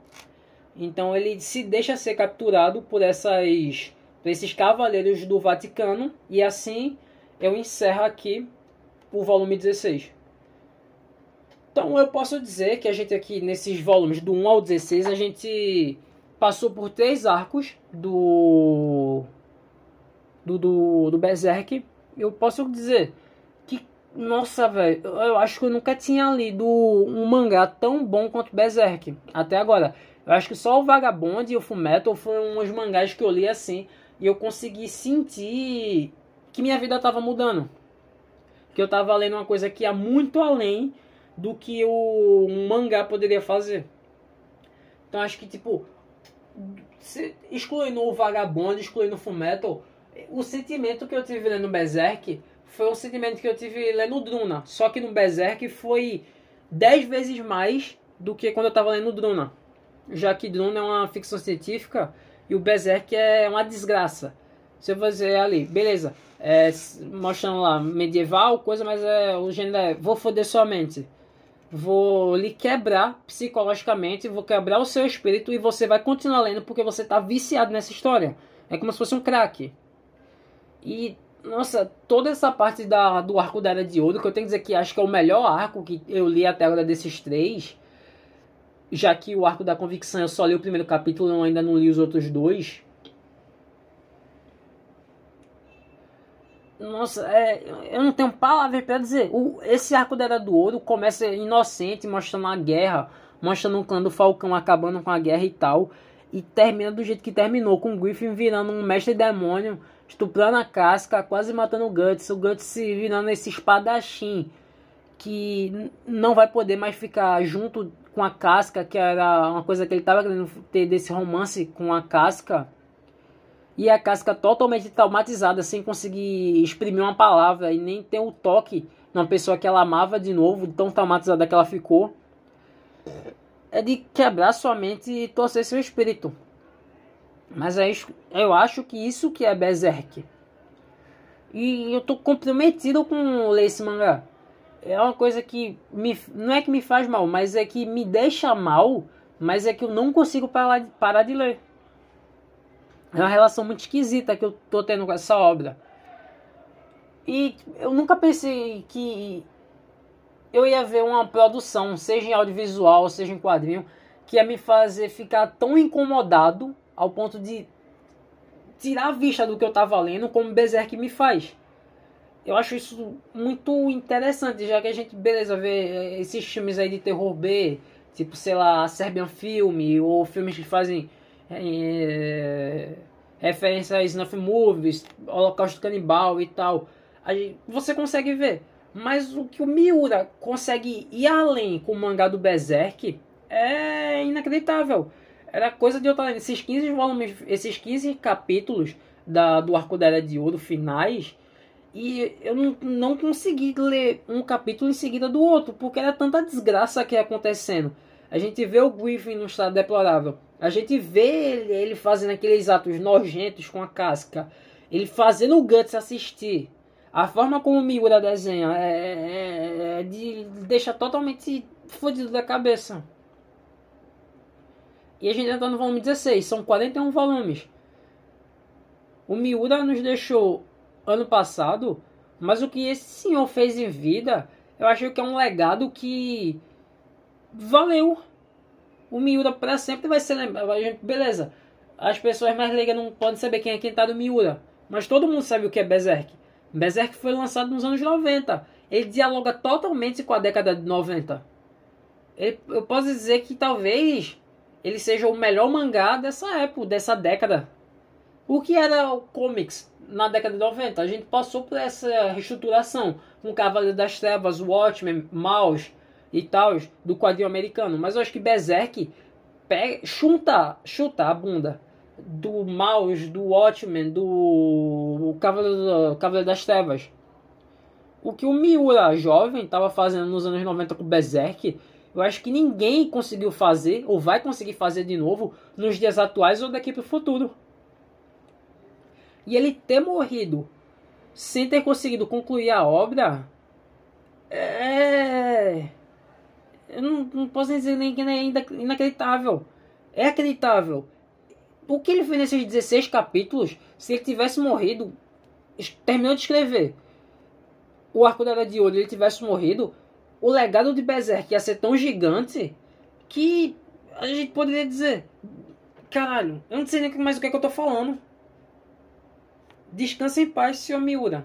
Então ele se deixa ser capturado por essas, por esses cavaleiros do Vaticano e assim eu encerro aqui o volume 16. Então eu posso dizer que a gente aqui nesses volumes do 1 ao 16 a gente passou por três arcos do do, do, do Berserk. Eu posso dizer que, nossa, velho, eu acho que eu nunca tinha lido um mangá tão bom quanto Berserk até agora. Eu acho que só o Vagabond e o Fullmetal foram uns mangás que eu li assim e eu consegui sentir que minha vida estava mudando. Que eu estava lendo uma coisa que ia muito além do que o um mangá poderia fazer. Então acho que tipo, excluindo o Vagabond, excluindo o Fullmetal, o sentimento que eu tive lendo Berserk foi o sentimento que eu tive lendo Druna. Só que no Berserk foi 10 vezes mais do que quando eu estava lendo Druna já que Duna é uma ficção científica e o Berserk é uma desgraça. Você vai dizer ali, beleza, é, mostrando lá medieval, coisa, mas é, o gênero é, vou foder sua mente. Vou lhe quebrar psicologicamente, vou quebrar o seu espírito e você vai continuar lendo porque você está viciado nessa história. É como se fosse um crack. E, nossa, toda essa parte da, do arco da Era de Ouro, que eu tenho que dizer que acho que é o melhor arco que eu li até agora desses três, já que o Arco da Convicção eu só li o primeiro capítulo, eu ainda não li os outros dois. Nossa, é, eu não tenho palavras para dizer. O, esse arco da Era do Ouro começa inocente, mostrando a guerra, mostrando o clã do Falcão acabando com a guerra e tal. E termina do jeito que terminou, com o Griffin virando um mestre demônio, estuprando a casca, quase matando o Guts. O Guts se virando esse espadachim que não vai poder mais ficar junto com a casca, que era uma coisa que ele estava querendo ter desse romance com a casca. E a casca totalmente traumatizada, sem conseguir exprimir uma palavra e nem ter o toque de uma pessoa que ela amava de novo, tão traumatizada que ela ficou. É de quebrar sua mente e torcer seu espírito. Mas é eu acho que isso que é Berserk. E eu tô comprometido com ler esse mangá é uma coisa que me, não é que me faz mal, mas é que me deixa mal, mas é que eu não consigo parar parar de ler. É uma relação muito esquisita que eu tô tendo com essa obra. E eu nunca pensei que eu ia ver uma produção, seja em audiovisual, seja em quadrinho, que ia me fazer ficar tão incomodado ao ponto de tirar a vista do que eu tava lendo, como Berserk me faz eu acho isso muito interessante, já que a gente, beleza, vê eh, esses filmes aí de terror B, tipo, sei lá, Serbian Film, ou filmes que fazem é, referência a snuff movies, Holocausto Canibal e tal. Aí você consegue ver. Mas o que o Miura consegue ir além com o mangá do Berserk é inacreditável. Era coisa de outra. Esses 15 volumes, esses 15 capítulos da, do Arco da Era de Ouro finais e eu não, não consegui ler um capítulo em seguida do outro, porque era tanta desgraça que ia acontecendo. A gente vê o Griffin no estado deplorável. A gente vê ele, ele fazendo aqueles atos nojentos com a casca. Ele fazendo o Guts assistir. A forma como o Miura desenha é, é, é de deixa totalmente fodido da cabeça. E a gente está no volume 16, são 41 volumes. O Miura nos deixou ano passado, mas o que esse senhor fez em vida, eu acho que é um legado que valeu. O Miura para sempre vai ser lembrado. Beleza, as pessoas mais leigas não podem saber quem é quem tá do Miura, mas todo mundo sabe o que é Berserk. Berserk foi lançado nos anos 90. Ele dialoga totalmente com a década de 90. Ele, eu posso dizer que talvez ele seja o melhor mangá dessa época, dessa década. O que era o comics na década de 90? A gente passou por essa reestruturação com Cavaleiro das Trevas, Watchmen, Mouse e tal, do quadrinho americano. Mas eu acho que Berserk pega, chuta, chuta a bunda do Mouse, do Watchmen, do Cavaleiro, Cavaleiro das Trevas. O que o Miura jovem estava fazendo nos anos 90 com Berserk, eu acho que ninguém conseguiu fazer, ou vai conseguir fazer de novo, nos dias atuais ou daqui para o futuro. E ele ter morrido sem ter conseguido concluir a obra é. Eu não, não posso dizer nem que é inacreditável. É acreditável. O que ele fez nesses 16 capítulos, se ele tivesse morrido, terminou de escrever o Arco da Era de Ouro, ele tivesse morrido, o legado de Berserk ia ser tão gigante que a gente poderia dizer Caralho, eu não sei nem mais o que, é que eu tô falando. Descansa em paz, senhor Miura.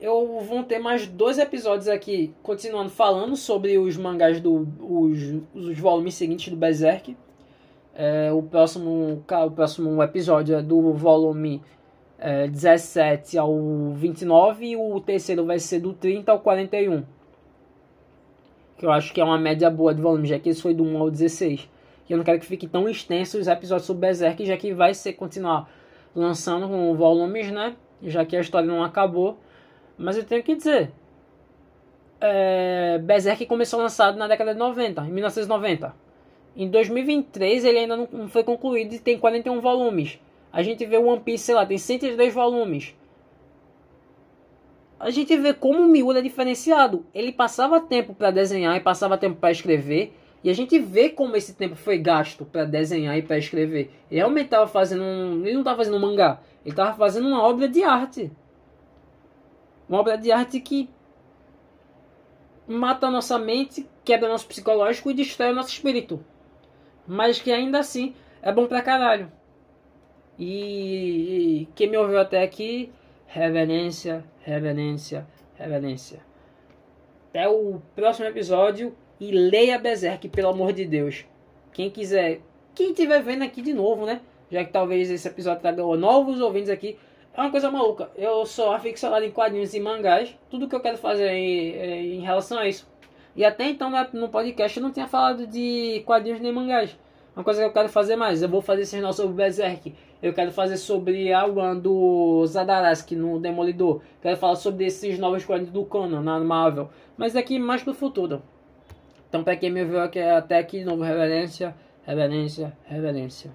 Eu vou ter mais dois episódios aqui, continuando falando sobre os mangás do. os, os volumes seguintes do Berserk. É, o, próximo, o próximo episódio é do volume é, 17 ao 29 e o terceiro vai ser do 30 ao 41. Que eu acho que é uma média boa de volume, já que esse foi do 1 ao 16. E eu não quero que fique tão extenso os episódios sobre Berserk, já que vai ser continuar lançando com volumes, né? Já que a história não acabou. Mas eu tenho que dizer. É, Berserk começou lançado na década de 90, em 1990. Em 2023 ele ainda não foi concluído e tem 41 volumes. A gente vê One Piece, sei lá, tem 102 volumes. A gente vê como o Miura é diferenciado. Ele passava tempo para desenhar e passava tempo para escrever. E a gente vê como esse tempo foi gasto para desenhar e para escrever. Ele realmente estava fazendo um. Ele não estava fazendo um mangá. Ele estava fazendo uma obra de arte. Uma obra de arte que mata a nossa mente, quebra nosso psicológico e destrói o nosso espírito. Mas que ainda assim é bom pra caralho. E, e quem me ouviu até aqui, reverência, reverência, reverência. Até o próximo episódio e leia Berserk, pelo amor de Deus. Quem quiser, quem estiver vendo aqui de novo, né? Já que talvez esse episódio traga novos ouvintes aqui. É uma coisa maluca. Eu sou aficionado em quadrinhos e mangás. Tudo que eu quero fazer em, é em relação a isso. E até então no podcast eu não tinha falado de quadrinhos nem mangás. Uma coisa que eu quero fazer mais. Eu vou fazer esse jornal sobre Berserk. Eu quero fazer sobre a One do Zadaraski no Demolidor. Quero falar sobre esses novos quadrinhos do Conan na Marvel. Mas daqui mais pro futuro. Então, para quem me viu aqui, até aqui, novo, reverência, reverência, reverência.